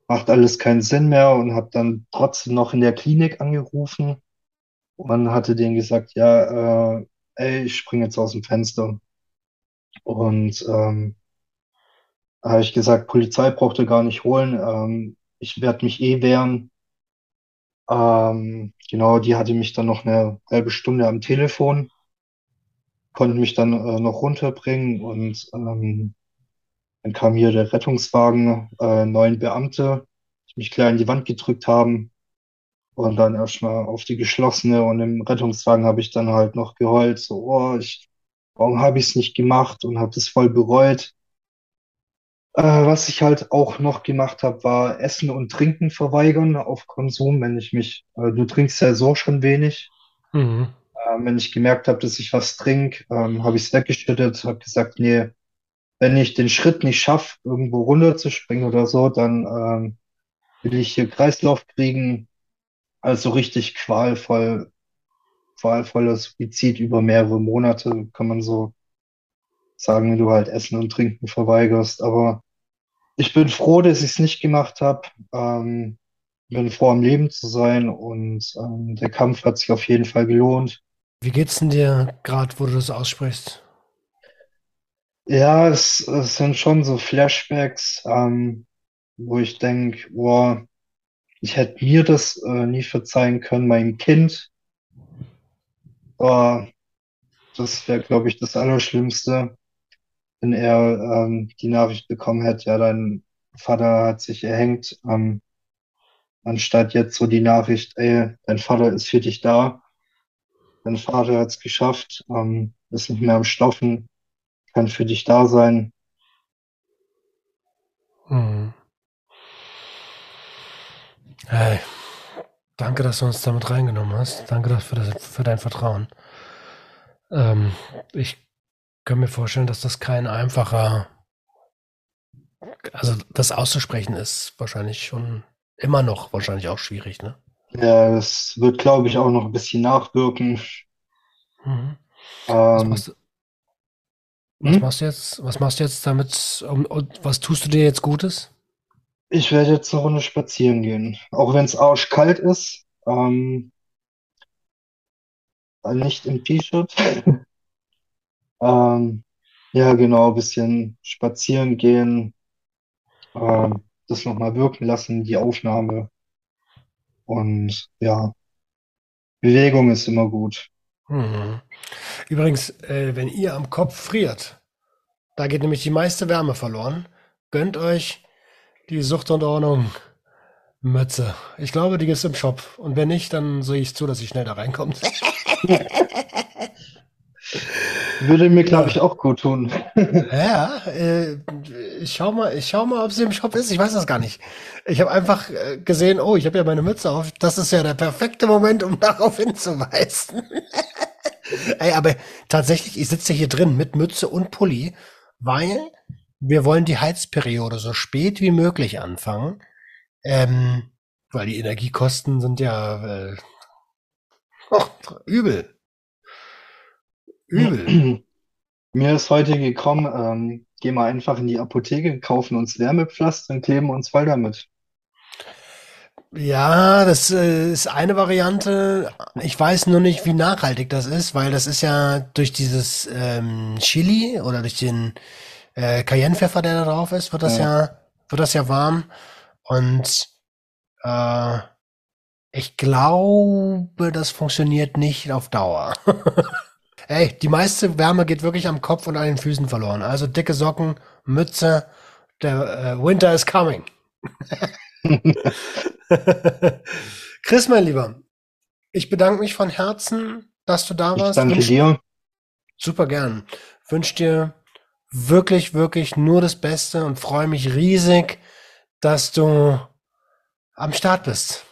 macht alles keinen Sinn mehr und habe dann trotzdem noch in der Klinik angerufen und hatte denen gesagt, ja, äh, ey, ich springe jetzt aus dem Fenster. Und ähm, habe ich gesagt, Polizei braucht ihr gar nicht holen, ähm, ich werde mich eh wehren. Ähm, genau, die hatte mich dann noch eine halbe Stunde am Telefon, konnte mich dann äh, noch runterbringen und ähm, dann kam hier der Rettungswagen, äh, neun Beamte, die mich klar in die Wand gedrückt haben und dann erstmal auf die geschlossene und im Rettungswagen habe ich dann halt noch geheult, so, oh, ich, warum habe ich es nicht gemacht und habe es voll bereut. Äh, was ich halt auch noch gemacht habe, war Essen und Trinken verweigern auf Konsum, wenn ich mich, äh, du trinkst ja so schon wenig. Mhm. Ähm, wenn ich gemerkt habe, dass ich was trinke, ähm, habe ich es weggeschüttet, habe gesagt, nee, wenn ich den Schritt nicht schaffe, irgendwo runterzuspringen oder so, dann ähm, will ich hier Kreislauf kriegen. Also richtig qualvoll, qualvoller Suizid über mehrere Monate, kann man so sagen, wenn du halt Essen und Trinken verweigerst. Aber ich bin froh, dass ich es nicht gemacht habe. Ähm, bin froh, am Leben zu sein und ähm, der Kampf hat sich auf jeden Fall gelohnt. Wie geht's denn dir gerade, wo du das aussprichst? Ja, es, es sind schon so Flashbacks, ähm, wo ich denke, boah, ich hätte mir das äh, nie verzeihen können, meinem Kind. Boah, das wäre, glaube ich, das Allerschlimmste, wenn er ähm, die Nachricht bekommen hätte, ja, dein Vater hat sich erhängt, ähm, anstatt jetzt so die Nachricht, ey, dein Vater ist für dich da, dein Vater hat es geschafft, ähm, ist nicht mehr am Stoffen, kann für dich da sein. Mhm. Hey, danke, dass du uns damit reingenommen hast. Danke dafür, das, für dein Vertrauen. Ähm, ich kann mir vorstellen, dass das kein einfacher, also das auszusprechen ist wahrscheinlich schon immer noch wahrscheinlich auch schwierig, ne? Ja, es wird, glaube ich, auch noch ein bisschen nachwirken. Mhm. Was Ähm, machst du, was hm? machst du jetzt, was machst du jetzt damit, um, und was tust du dir jetzt Gutes? Ich werde jetzt eine Runde spazieren gehen, auch wenn es arschkalt ist, ähm, nicht im T-Shirt. [laughs] Ähm, ja, genau, ein bisschen spazieren gehen, ähm, das nochmal wirken lassen, die Aufnahme. Und ja, Bewegung ist immer gut. Mhm. Übrigens, äh, wenn ihr am Kopf friert, da geht nämlich die meiste Wärme verloren. Gönnt euch die Sucht und Ordnung Mütze. Ich glaube, die gibt's im Shop. Und wenn nicht, dann sehe ich zu, dass sie schnell da reinkommt. [laughs] Würde mir, glaube ich, auch gut tun. ja äh, ich schau mal, ich schau mal, ob sie im Shop ist. Ich weiß das gar nicht. Ich habe einfach äh, gesehen, oh, ich habe ja meine Mütze auf. Das ist ja der perfekte Moment, um [laughs] darauf hinzuweisen. [laughs] Ey, aber tatsächlich, ich sitze hier drin mit Mütze und Pulli, weil wir wollen die Heizperiode so spät wie möglich anfangen. Ähm, weil die Energiekosten sind ja äh, och, übel, übel. [clears throat] Mir ist heute gekommen, ähm, gehen wir einfach in die Apotheke, kaufen uns Wärmepflaster und kleben uns voll damit. Ja, das äh, ist eine Variante. Ich weiß nur nicht, wie nachhaltig das ist, weil das ist ja durch dieses ähm, Chili oder durch den äh, Cayennepfeffer, der da drauf ist, wird das ja, Ja. wird das ja warm. Und äh, ich glaube, das funktioniert nicht auf Dauer. [laughs] Ey, die meiste Wärme geht wirklich am Kopf und an den Füßen verloren. Also dicke Socken, Mütze, der äh, Winter is coming. [laughs] Chris, mein Lieber, ich bedanke mich von Herzen, dass du da Ich warst. danke Wünsch- dir. Super gern. Wünsche dir wirklich, wirklich nur das Beste und freue mich riesig, dass du am Start bist.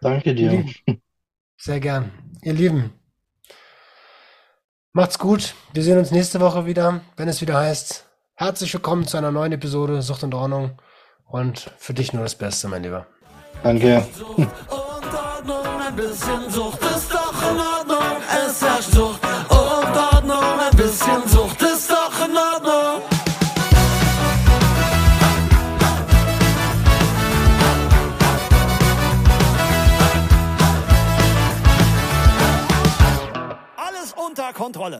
Danke dir. Sehr gern. Ihr Lieben, macht's gut. Wir sehen uns nächste Woche wieder, wenn es wieder heißt, herzlich willkommen zu einer neuen Episode Sucht und Ordnung. Und für dich nur das Beste, mein Lieber. Danke. Sucht und Ordnung, ein bisschen Sucht ist doch in Ordnung. Es herrscht Sucht und Ordnung, ein bisschen Sucht Kontrolle.